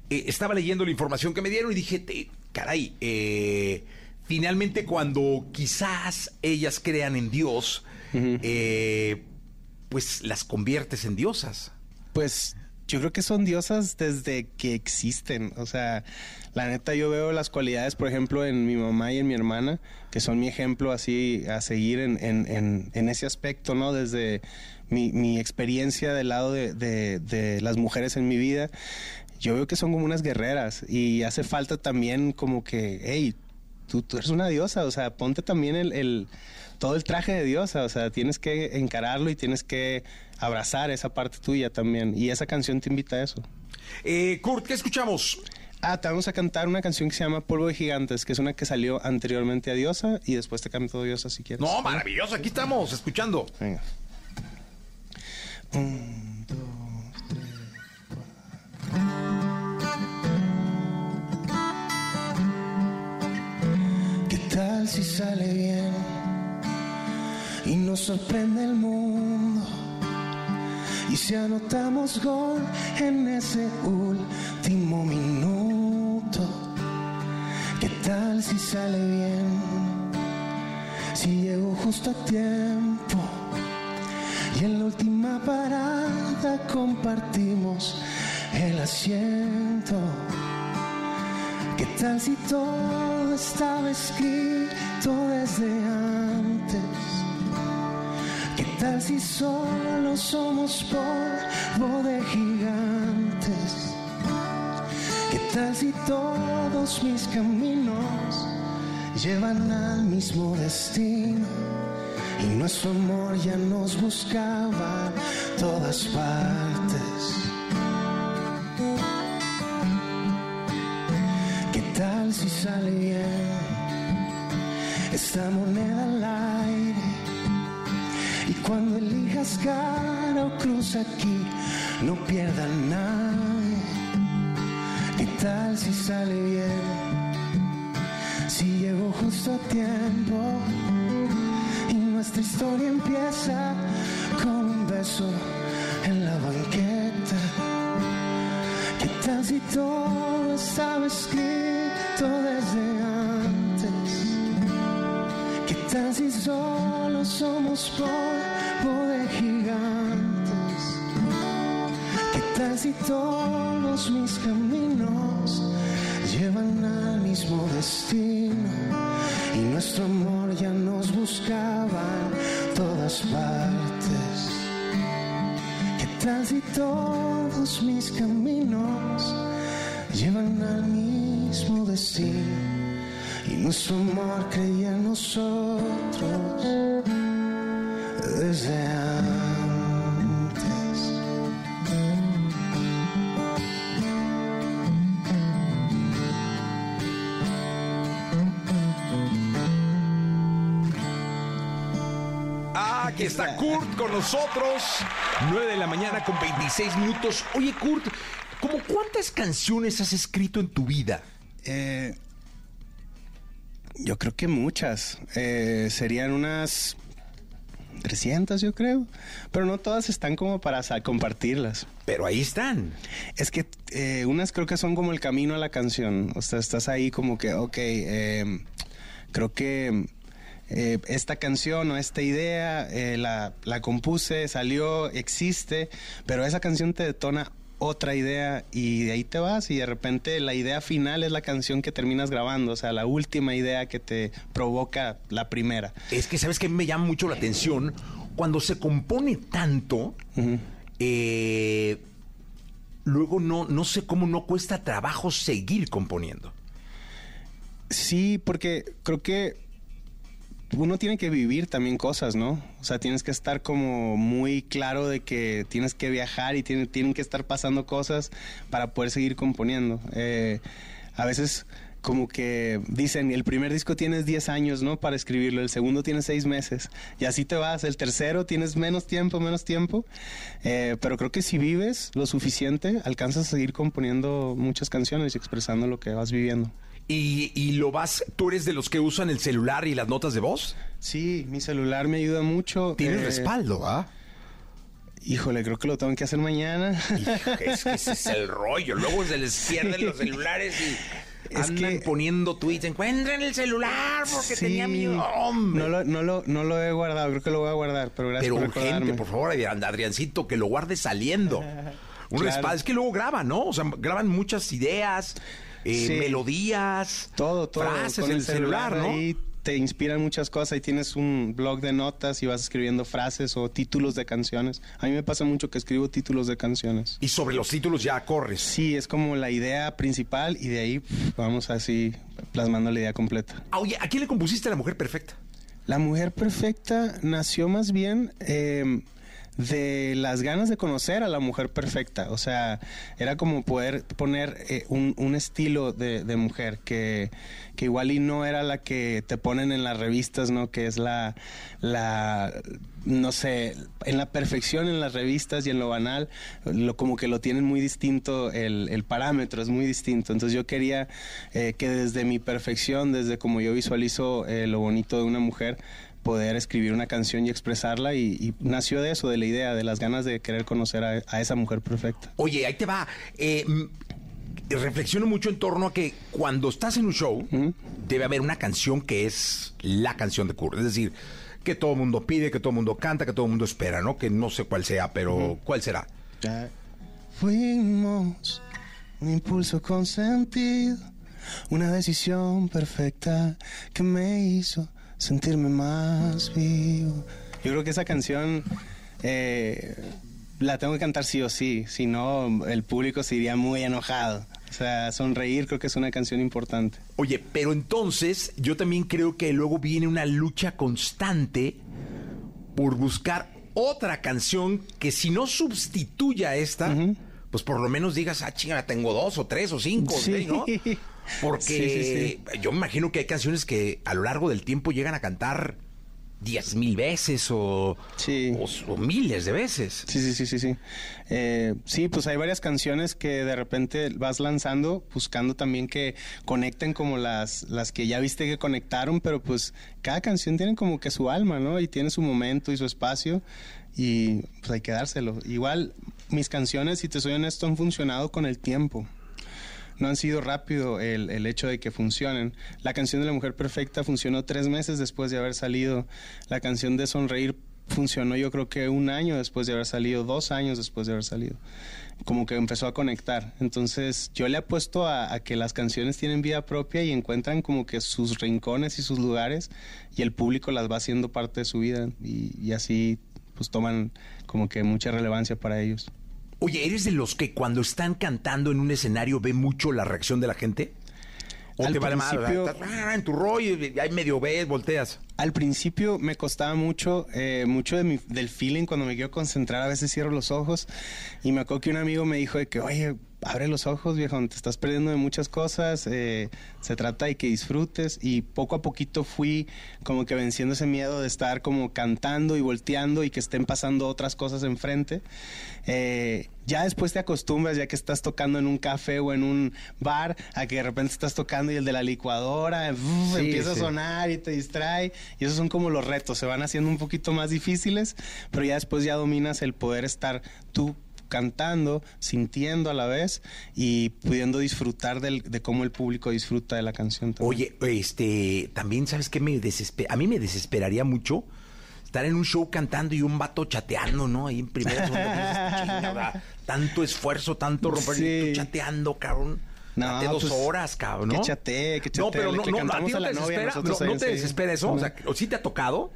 eh, estaba leyendo la información que me dieron y dije, te- caray, eh, finalmente cuando quizás ellas crean en Dios, pues las conviertes en diosas. Pues yo creo que son diosas desde que existen. O sea, la neta yo veo las cualidades, por ejemplo, en mi mamá y en mi hermana, que son mi ejemplo así a seguir en, en, en, en ese aspecto, ¿no? Desde mi, mi experiencia del lado de, de, de las mujeres en mi vida. Yo veo que son como unas guerreras y hace falta también como que, hey, tú, tú eres una diosa, o sea, ponte también el, el- todo el traje de diosa, o sea, tienes que encararlo y tienes que abrazar esa parte tuya también. Y esa canción te invita a eso. Eh, Kurt, ¿qué escuchamos? Ah, te vamos a cantar una canción que se llama Polvo de Gigantes, que es una que salió anteriormente a Diosa y después te canto Diosa si quieres. No, maravilloso, aquí estamos, escuchando. Venga. ¿Qué tal si sale bien y nos sorprende el mundo? Y si anotamos gol en ese último minuto, ¿qué tal si sale bien? Si llego justo a tiempo y en la última parada compartimos el asiento. ¿Qué tal si todo estaba escrito desde antes? ¿Qué tal si solo somos polvo de gigantes? ¿Qué tal si todos mis caminos llevan al mismo destino? Y nuestro amor ya nos buscaba todas partes. ¿Qué tal si sale bien esta moneda al aire? Y cuando elijas cara o cruz aquí, no pierdan nada. ¿Qué tal si sale bien? Si llego justo a tiempo nuestra historia empieza con un beso en la banqueta. ¿Qué tal si todo estaba escrito desde antes? ¿Qué tal si solo somos polvo de gigantes? ¿Qué tal si todos mis caminos llevan al mismo destino? Y nuestro amor todas partes. ¿Qué tal si todos mis caminos llevan al mismo destino? Y nuestro amor creía en nosotros desde antes. Está Kurt con nosotros. 9 de la mañana con 26 minutos. Oye, Kurt, ¿cómo cuántas canciones has escrito en tu vida? Eh, yo creo que muchas. Eh, serían unas 300, yo creo. Pero no todas están como para compartirlas. Pero ahí están. Es que eh, unas creo que son como el camino a la canción. O sea, estás ahí como que, ok, creo que eh, esta canción o esta idea eh, la, la compuse, salió, existe, pero esa canción te detona otra idea y de ahí te vas y de repente la idea final es la canción que terminas grabando, o sea, la última idea que te provoca la primera. Es que, ¿sabes qué me llama mucho la atención? Cuando se compone tanto, eh, luego no, no sé cómo no cuesta trabajo seguir componiendo. Sí, porque creo que uno tiene que vivir también cosas, ¿no? O sea, tienes que estar como muy claro de que tienes que viajar y tiene- tienen que estar pasando cosas para poder seguir componiendo. Eh, a veces como que dicen, el primer disco tienes 10 años, ¿no? Para escribirlo, el segundo tienes 6 meses, y así te vas, el tercero tienes menos tiempo, menos tiempo, Eh, pero creo que si vives lo suficiente, alcanzas a seguir componiendo muchas canciones y expresando lo que vas viviendo. ¿Y, y lo vas, tú eres de los que usan el celular y las notas de voz? Sí, mi celular me ayuda mucho. Tienes eh, respaldo, ¿ah? Híjole, creo que lo tengo que hacer mañana. Es que ese es el rollo. Luego se les pierden los celulares y Es andan que- poniendo tweets. Encuentren el celular porque Sí. tenía miedo. Hombre. No lo, no, lo, no lo he guardado, creo que lo voy a guardar, pero gracias Pero por urgente, recordarme. por favor, Adrián- Adriancito, que lo guarde saliendo. Un Claro. respaldo. Es que luego graban, ¿no? O sea, graban muchas ideas, eh, Sí. melodías, Todo, todo. frases con en el celular, ¿no? ahí te inspiran muchas cosas y tienes un blog de notas y vas escribiendo frases o títulos de canciones. A mí me pasa mucho que escribo títulos de canciones. Y sobre los títulos ya corres. Sí, es como la idea principal y de ahí vamos así plasmando la idea completa. Ah, Oye, ¿a quién le compusiste La Mujer Perfecta? La mujer perfecta nació más bien eh, de las ganas de conocer a la mujer perfecta. O sea, era como poder poner eh, un, un estilo de, de mujer que, que igual y no era la que te ponen en las revistas, ¿no? Que es la, la no sé, en la perfección en las revistas y en lo banal, lo, como que lo tienen muy distinto, el, el parámetro es muy distinto. Entonces yo quería eh, que desde mi perfección, desde como yo visualizo eh, lo bonito de una mujer, poder escribir una canción y expresarla y, y nació de eso, de la idea, de las ganas de querer conocer a, a esa mujer perfecta. Oye, ahí te va. Eh, reflexiono mucho en torno a que cuando estás en un show, debe haber una canción que es la canción de Kurt. Es decir, que todo el mundo pide, que todo el mundo canta, que todo el mundo espera, ¿no? Que no sé cuál sea, pero ¿cuál será? Fuimos un impulso consentido, una decisión perfecta que me hizo sentirme más vivo. Yo creo que esa canción eh, la tengo que cantar sí o sí, si no el público se iría muy enojado. O sea, sonreír creo que es una canción importante. Oye, pero entonces yo también creo que luego viene una lucha constante por buscar otra canción que si no sustituya a esta, pues por lo menos digas, ah, chinga, tengo dos o tres o cinco, Sí. ¿no? Porque Sí, sí, yo me imagino que hay canciones que a lo largo del tiempo llegan a cantar diez mil veces o, o, o miles de veces. Sí, sí, sí, sí, sí. Eh, sí, pues hay varias canciones que de repente vas lanzando, buscando también que conecten como las, las que ya viste que conectaron, pero pues cada canción tiene como que su alma, ¿no? Y tiene su momento y su espacio y pues hay que dárselo. Igual mis canciones, si te soy honesto, han funcionado con el tiempo no han sido rápido el, el, hecho de que funcionen. La canción de la mujer perfecta funcionó tres meses después de haber salido. La canción de sonreír funcionó yo creo que un año después de haber salido, dos años después de haber salido. Como que empezó a conectar. Entonces yo le apuesto a, a que las canciones tienen vida propia y encuentran como que sus rincones y sus lugares y el público las va haciendo parte de su vida y, y así pues toman como que mucha relevancia para ellos. Oye, ¿eres de los que cuando están cantando en un escenario ve mucho la reacción de la gente? ¿O Al te vale más? principio- Estás, en tu rollo, ahí medio ves, volteas. Al principio me costaba mucho, eh, mucho de mi- del feeling cuando me quiero concentrar, a veces cierro los ojos y me acuerdo que un amigo me dijo de que, oye, abre los ojos, viejo, te estás perdiendo de muchas cosas, eh, se trata de que disfrutes y poco a poquito fui como que venciendo ese miedo de estar como cantando y volteando y que estén pasando otras cosas enfrente. Eh, ya después te acostumbras, ya que estás tocando en un café o en un bar, a que de repente estás tocando y el de la licuadora uf, Sí, empieza sí. a sonar y te distrae. Y esos son como los retos, se van haciendo un poquito más difíciles, pero ya después ya dominas el poder estar tú cantando, sintiendo a la vez y pudiendo disfrutar del- de cómo el público disfruta de la canción. también. Oye, este, también, ¿sabes qué? Me desesper... A mí me desesperaría mucho estar en un show cantando y un vato chateando, ¿no? Ahí en primera, segunda, piensas, "Chinga, o sea, tanto esfuerzo, tanto romper y tú chateando, cabrón. No, dos pues, horas, cabrón, ¿no? que chatee, que No, chatee, pero no, no, a ti no te desespera, no, no te sí. desespera eso, o sea, ¿o sí te ha tocado?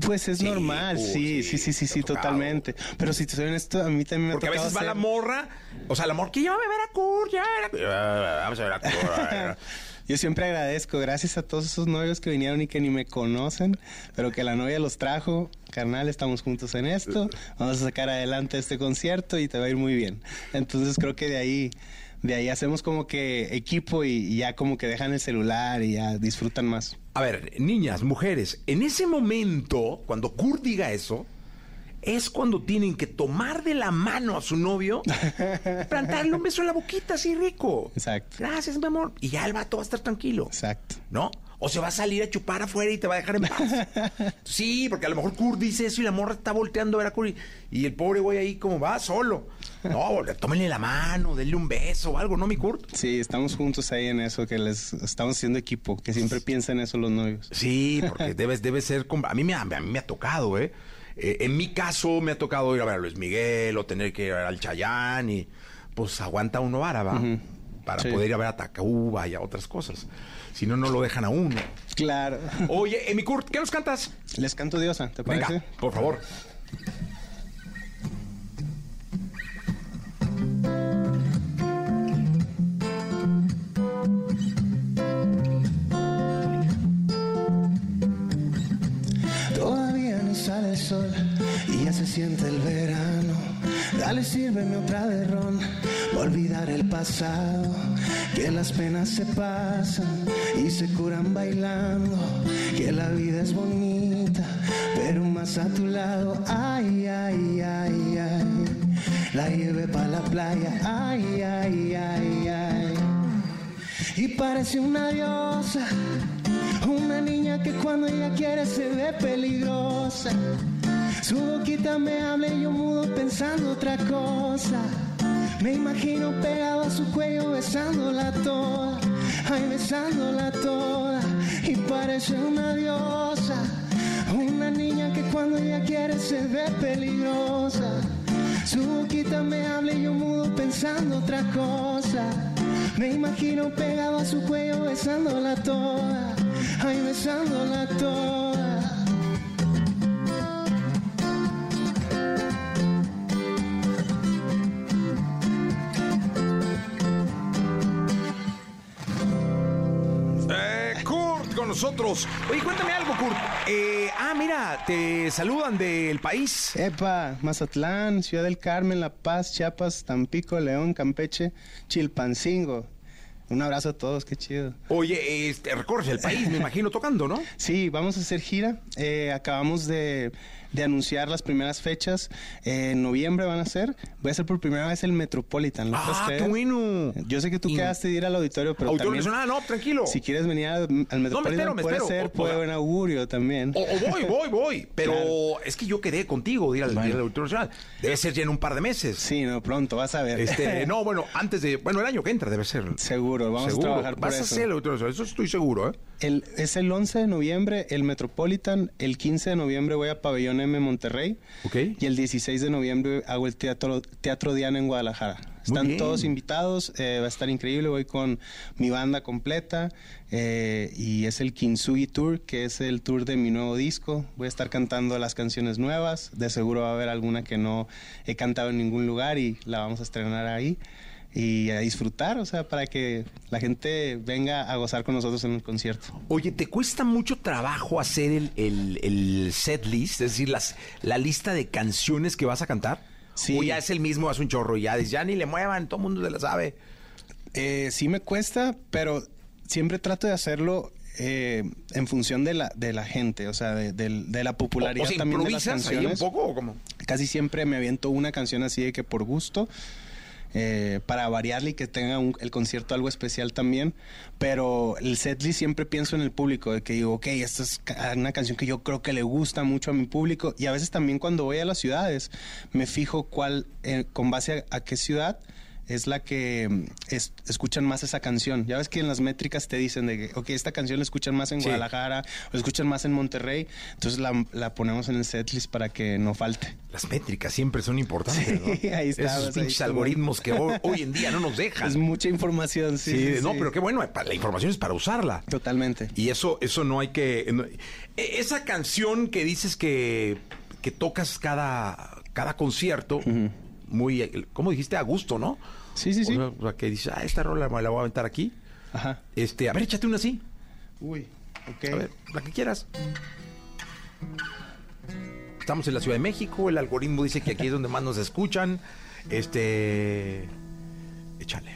Pues es Sí, normal, uh, sí, sí, sí, sí, sí, totalmente. Pero si te soy honesto, a mí también me Porque ha a veces va la morra, o sea, la morra que llévame a ver a Kurt, ya, vamos a ver a Kurt. Yo siempre agradezco, gracias a todos esos novios que vinieron y que ni me conocen, pero que la novia los trajo. Carnal, estamos juntos en esto, vamos a sacar adelante este concierto y te va a ir muy bien. Entonces creo que de ahí, de ahí hacemos como que equipo y, y ya como que dejan el celular y ya disfrutan más. A ver, niñas, mujeres, en ese momento, cuando Kurt diga eso, es cuando tienen que tomar de la mano a su novio, plantarle un beso en la boquita así rico. Exacto. Gracias, mi amor. Y ya el vato va a estar tranquilo. Exacto. ¿No? O se va a salir a chupar afuera y te va a dejar en paz. sí, porque a lo mejor Kurt dice eso y la morra está volteando a ver a Kurt y, y el pobre güey ahí como va solo. No, tómenle la mano, denle un beso o algo, ¿no, mi Kurt? Sí, estamos juntos ahí en eso, que les estamos haciendo equipo, que siempre piensan eso los novios. Sí, porque debe, debe ser... A mí, me ha, a mí me ha tocado, ¿eh? Eh, En mi caso me ha tocado ir a ver a Luis Miguel o tener que ir al Chayán y pues aguanta uno vara, ¿va? Para Sí. poder ir a ver a Tacuba y a otras cosas. Si no, no lo dejan a uno. Claro. Oye, Emi Kurt, ¿qué nos cantas? Les canto diosa, ¿te parece? Venga, por favor. Sale el sol y ya se siente el verano. Dale, sírveme otra de ron, olvidar el pasado. Que las penas se pasan y se curan bailando. Que la vida es bonita, pero más a tu lado. Ay, ay, ay, ay. La lleve pa' la playa. Ay, ay, ay, ay. Y parece una diosa. Una niña que cuando ella quiere se ve peligrosa. Su boquita me habla y yo mudo pensando otra cosa. Me imagino pegado a su cuello besándola toda. Ay, besándola toda. Y parece una diosa. Una niña que cuando ella quiere se ve peligrosa. Su boquita me habla y yo mudo pensando otra cosa. Me imagino pegado a su cuello besándola toda. Ay, besándola toda. Eh, Kurt con nosotros. Oye, cuéntame algo, Kurt. Eh, ah, mira, te saludan del país. Epa, Mazatlán, Ciudad del Carmen, La Paz, Chiapas, Tampico, León, Campeche, Chilpancingo. Un abrazo a todos, qué chido. Oye, este, recorres el país, me imagino, tocando, ¿no? Sí, vamos a hacer gira. Eh, acabamos de, de anunciar las primeras fechas. Eh, en noviembre van a ser. Voy a hacer por primera vez el Metropolitan. ¿lo puedes Ah, qué bueno. Yo sé que tú quedaste de ir al auditorio, pero Auditorio. Nacional, no, tranquilo. Si quieres venir al, al Metropolitan, me puede ser o- buen augurio también. O, o voy, voy, voy. Pero Claro. es que yo quedé contigo de ir al, Bueno. al Auditorio Nacional. Debe ser ya en un par de meses. Sí, no, pronto, vas a ver. Este, no, bueno, antes de. Bueno, el año que entra debe ser. Seguro, vamos Seguro. a trabajar por Vas a eso. hacer el Auditorio Nacional, eso estoy seguro, ¿eh? El, es el 11 de noviembre el Metropolitan, el 15 de noviembre voy a Pabellón M Monterrey y el 16 de noviembre hago el Teatro, teatro Diana en Guadalajara. Están todos invitados, eh, va a estar increíble, voy con mi banda completa eh, y es el Kintsugi Tour, que es el tour de mi nuevo disco. Voy a estar cantando las canciones nuevas, de seguro va a haber alguna que no he cantado en ningún lugar y la vamos a estrenar ahí. Y a disfrutar, o sea, para que la gente venga a gozar con nosotros en el concierto. Oye, ¿te cuesta mucho trabajo hacer el, el, el set list? Es decir, las, la lista de canciones que vas a cantar. Sí. O ya es el mismo, hace un chorro y ya dices, ya ni le muevan, todo el mundo se la sabe. Eh, sí me cuesta, pero siempre trato de hacerlo eh, en función de la, de la gente, o sea, de, del- de la popularidad O- o sea, también de las ¿improvisas ahí un canciones. poco o cómo? Casi siempre me aviento una canción así de que por gusto. Eh, para variarle y que tenga un- el concierto algo especial también, pero el setlist siempre pienso en el público, de que digo, ok, esta es una canción que yo creo que le gusta mucho a mi público y a veces también cuando voy a las ciudades me fijo cuál, eh, con base a qué ciudad es la que mm, es- escuchan más esa canción. Ya ves que en las métricas te dicen de que, ok, esta canción la escuchan más en Sí. Guadalajara o la escuchan más en Monterrey, entonces la, la ponemos en el setlist para que no falte. Las métricas siempre son importantes, ¿no? Sí, ahí está, Esos ahí pinches está, algoritmos que hoy, en día no nos dejan. Es mucha información, sí. Sí, no, pero qué bueno, la información es para usarla. Totalmente. Y eso, eso no hay que. no- e- esa canción que dices que, que tocas cada, cada concierto, muy, ¿cómo dijiste? A gusto, ¿no? Sí, sí, sí. O sea, o sea, que dices, ah, esta rola me la voy a aventar aquí. Ajá. Este, a ver, échate una así. Uy, ok. A ver, la que quieras. Estamos en la Ciudad de México, el algoritmo dice que aquí es donde más nos escuchan. Este. Échale.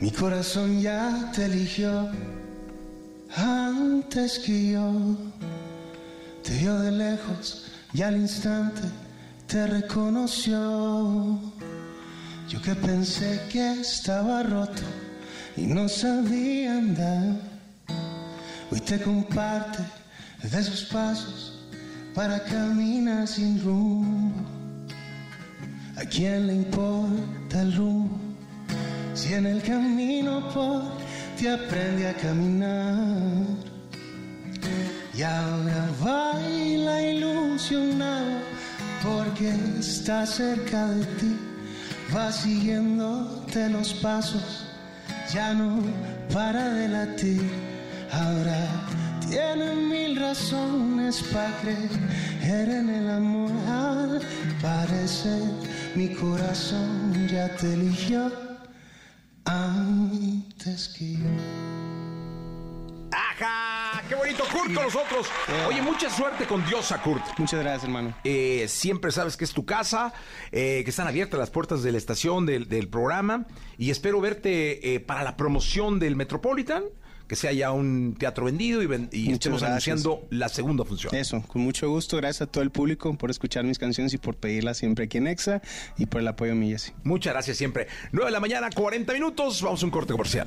Mi corazón ya te eligió antes que yo. Te vio de lejos y al instante te reconoció. Yo que pensé que estaba roto y no sabía andar. Hoy te comparte de sus pasos para caminar sin rumbo. ¿A quién le importa el rumbo? Si en el camino por te aprende a caminar y ahora baila ilusionado porque está cerca de ti, va siguiéndote los pasos, ya no para de latir, ahora tiene mil razones para creer en el amor, al parecer mi corazón ya te eligió antes que yo. ¡Ajá! ¡Qué bonito, Kurt, con nosotros! Oye, mucha suerte con Diosa, Kurt. Muchas gracias, hermano. Eh, siempre sabes que es tu casa, eh, que están abiertas las puertas de la estación, del, del programa, y espero verte eh, para la promoción del Metropolitan, que sea ya un teatro vendido y, ven- y estemos gracias. anunciando la segunda función. Eso, con mucho gusto. Gracias a todo el público por escuchar mis canciones y por pedirlas siempre aquí en Exa y por el apoyo a mi Jessy. Muchas gracias siempre. 9 de la mañana, 40 minutos, vamos a un corte comercial.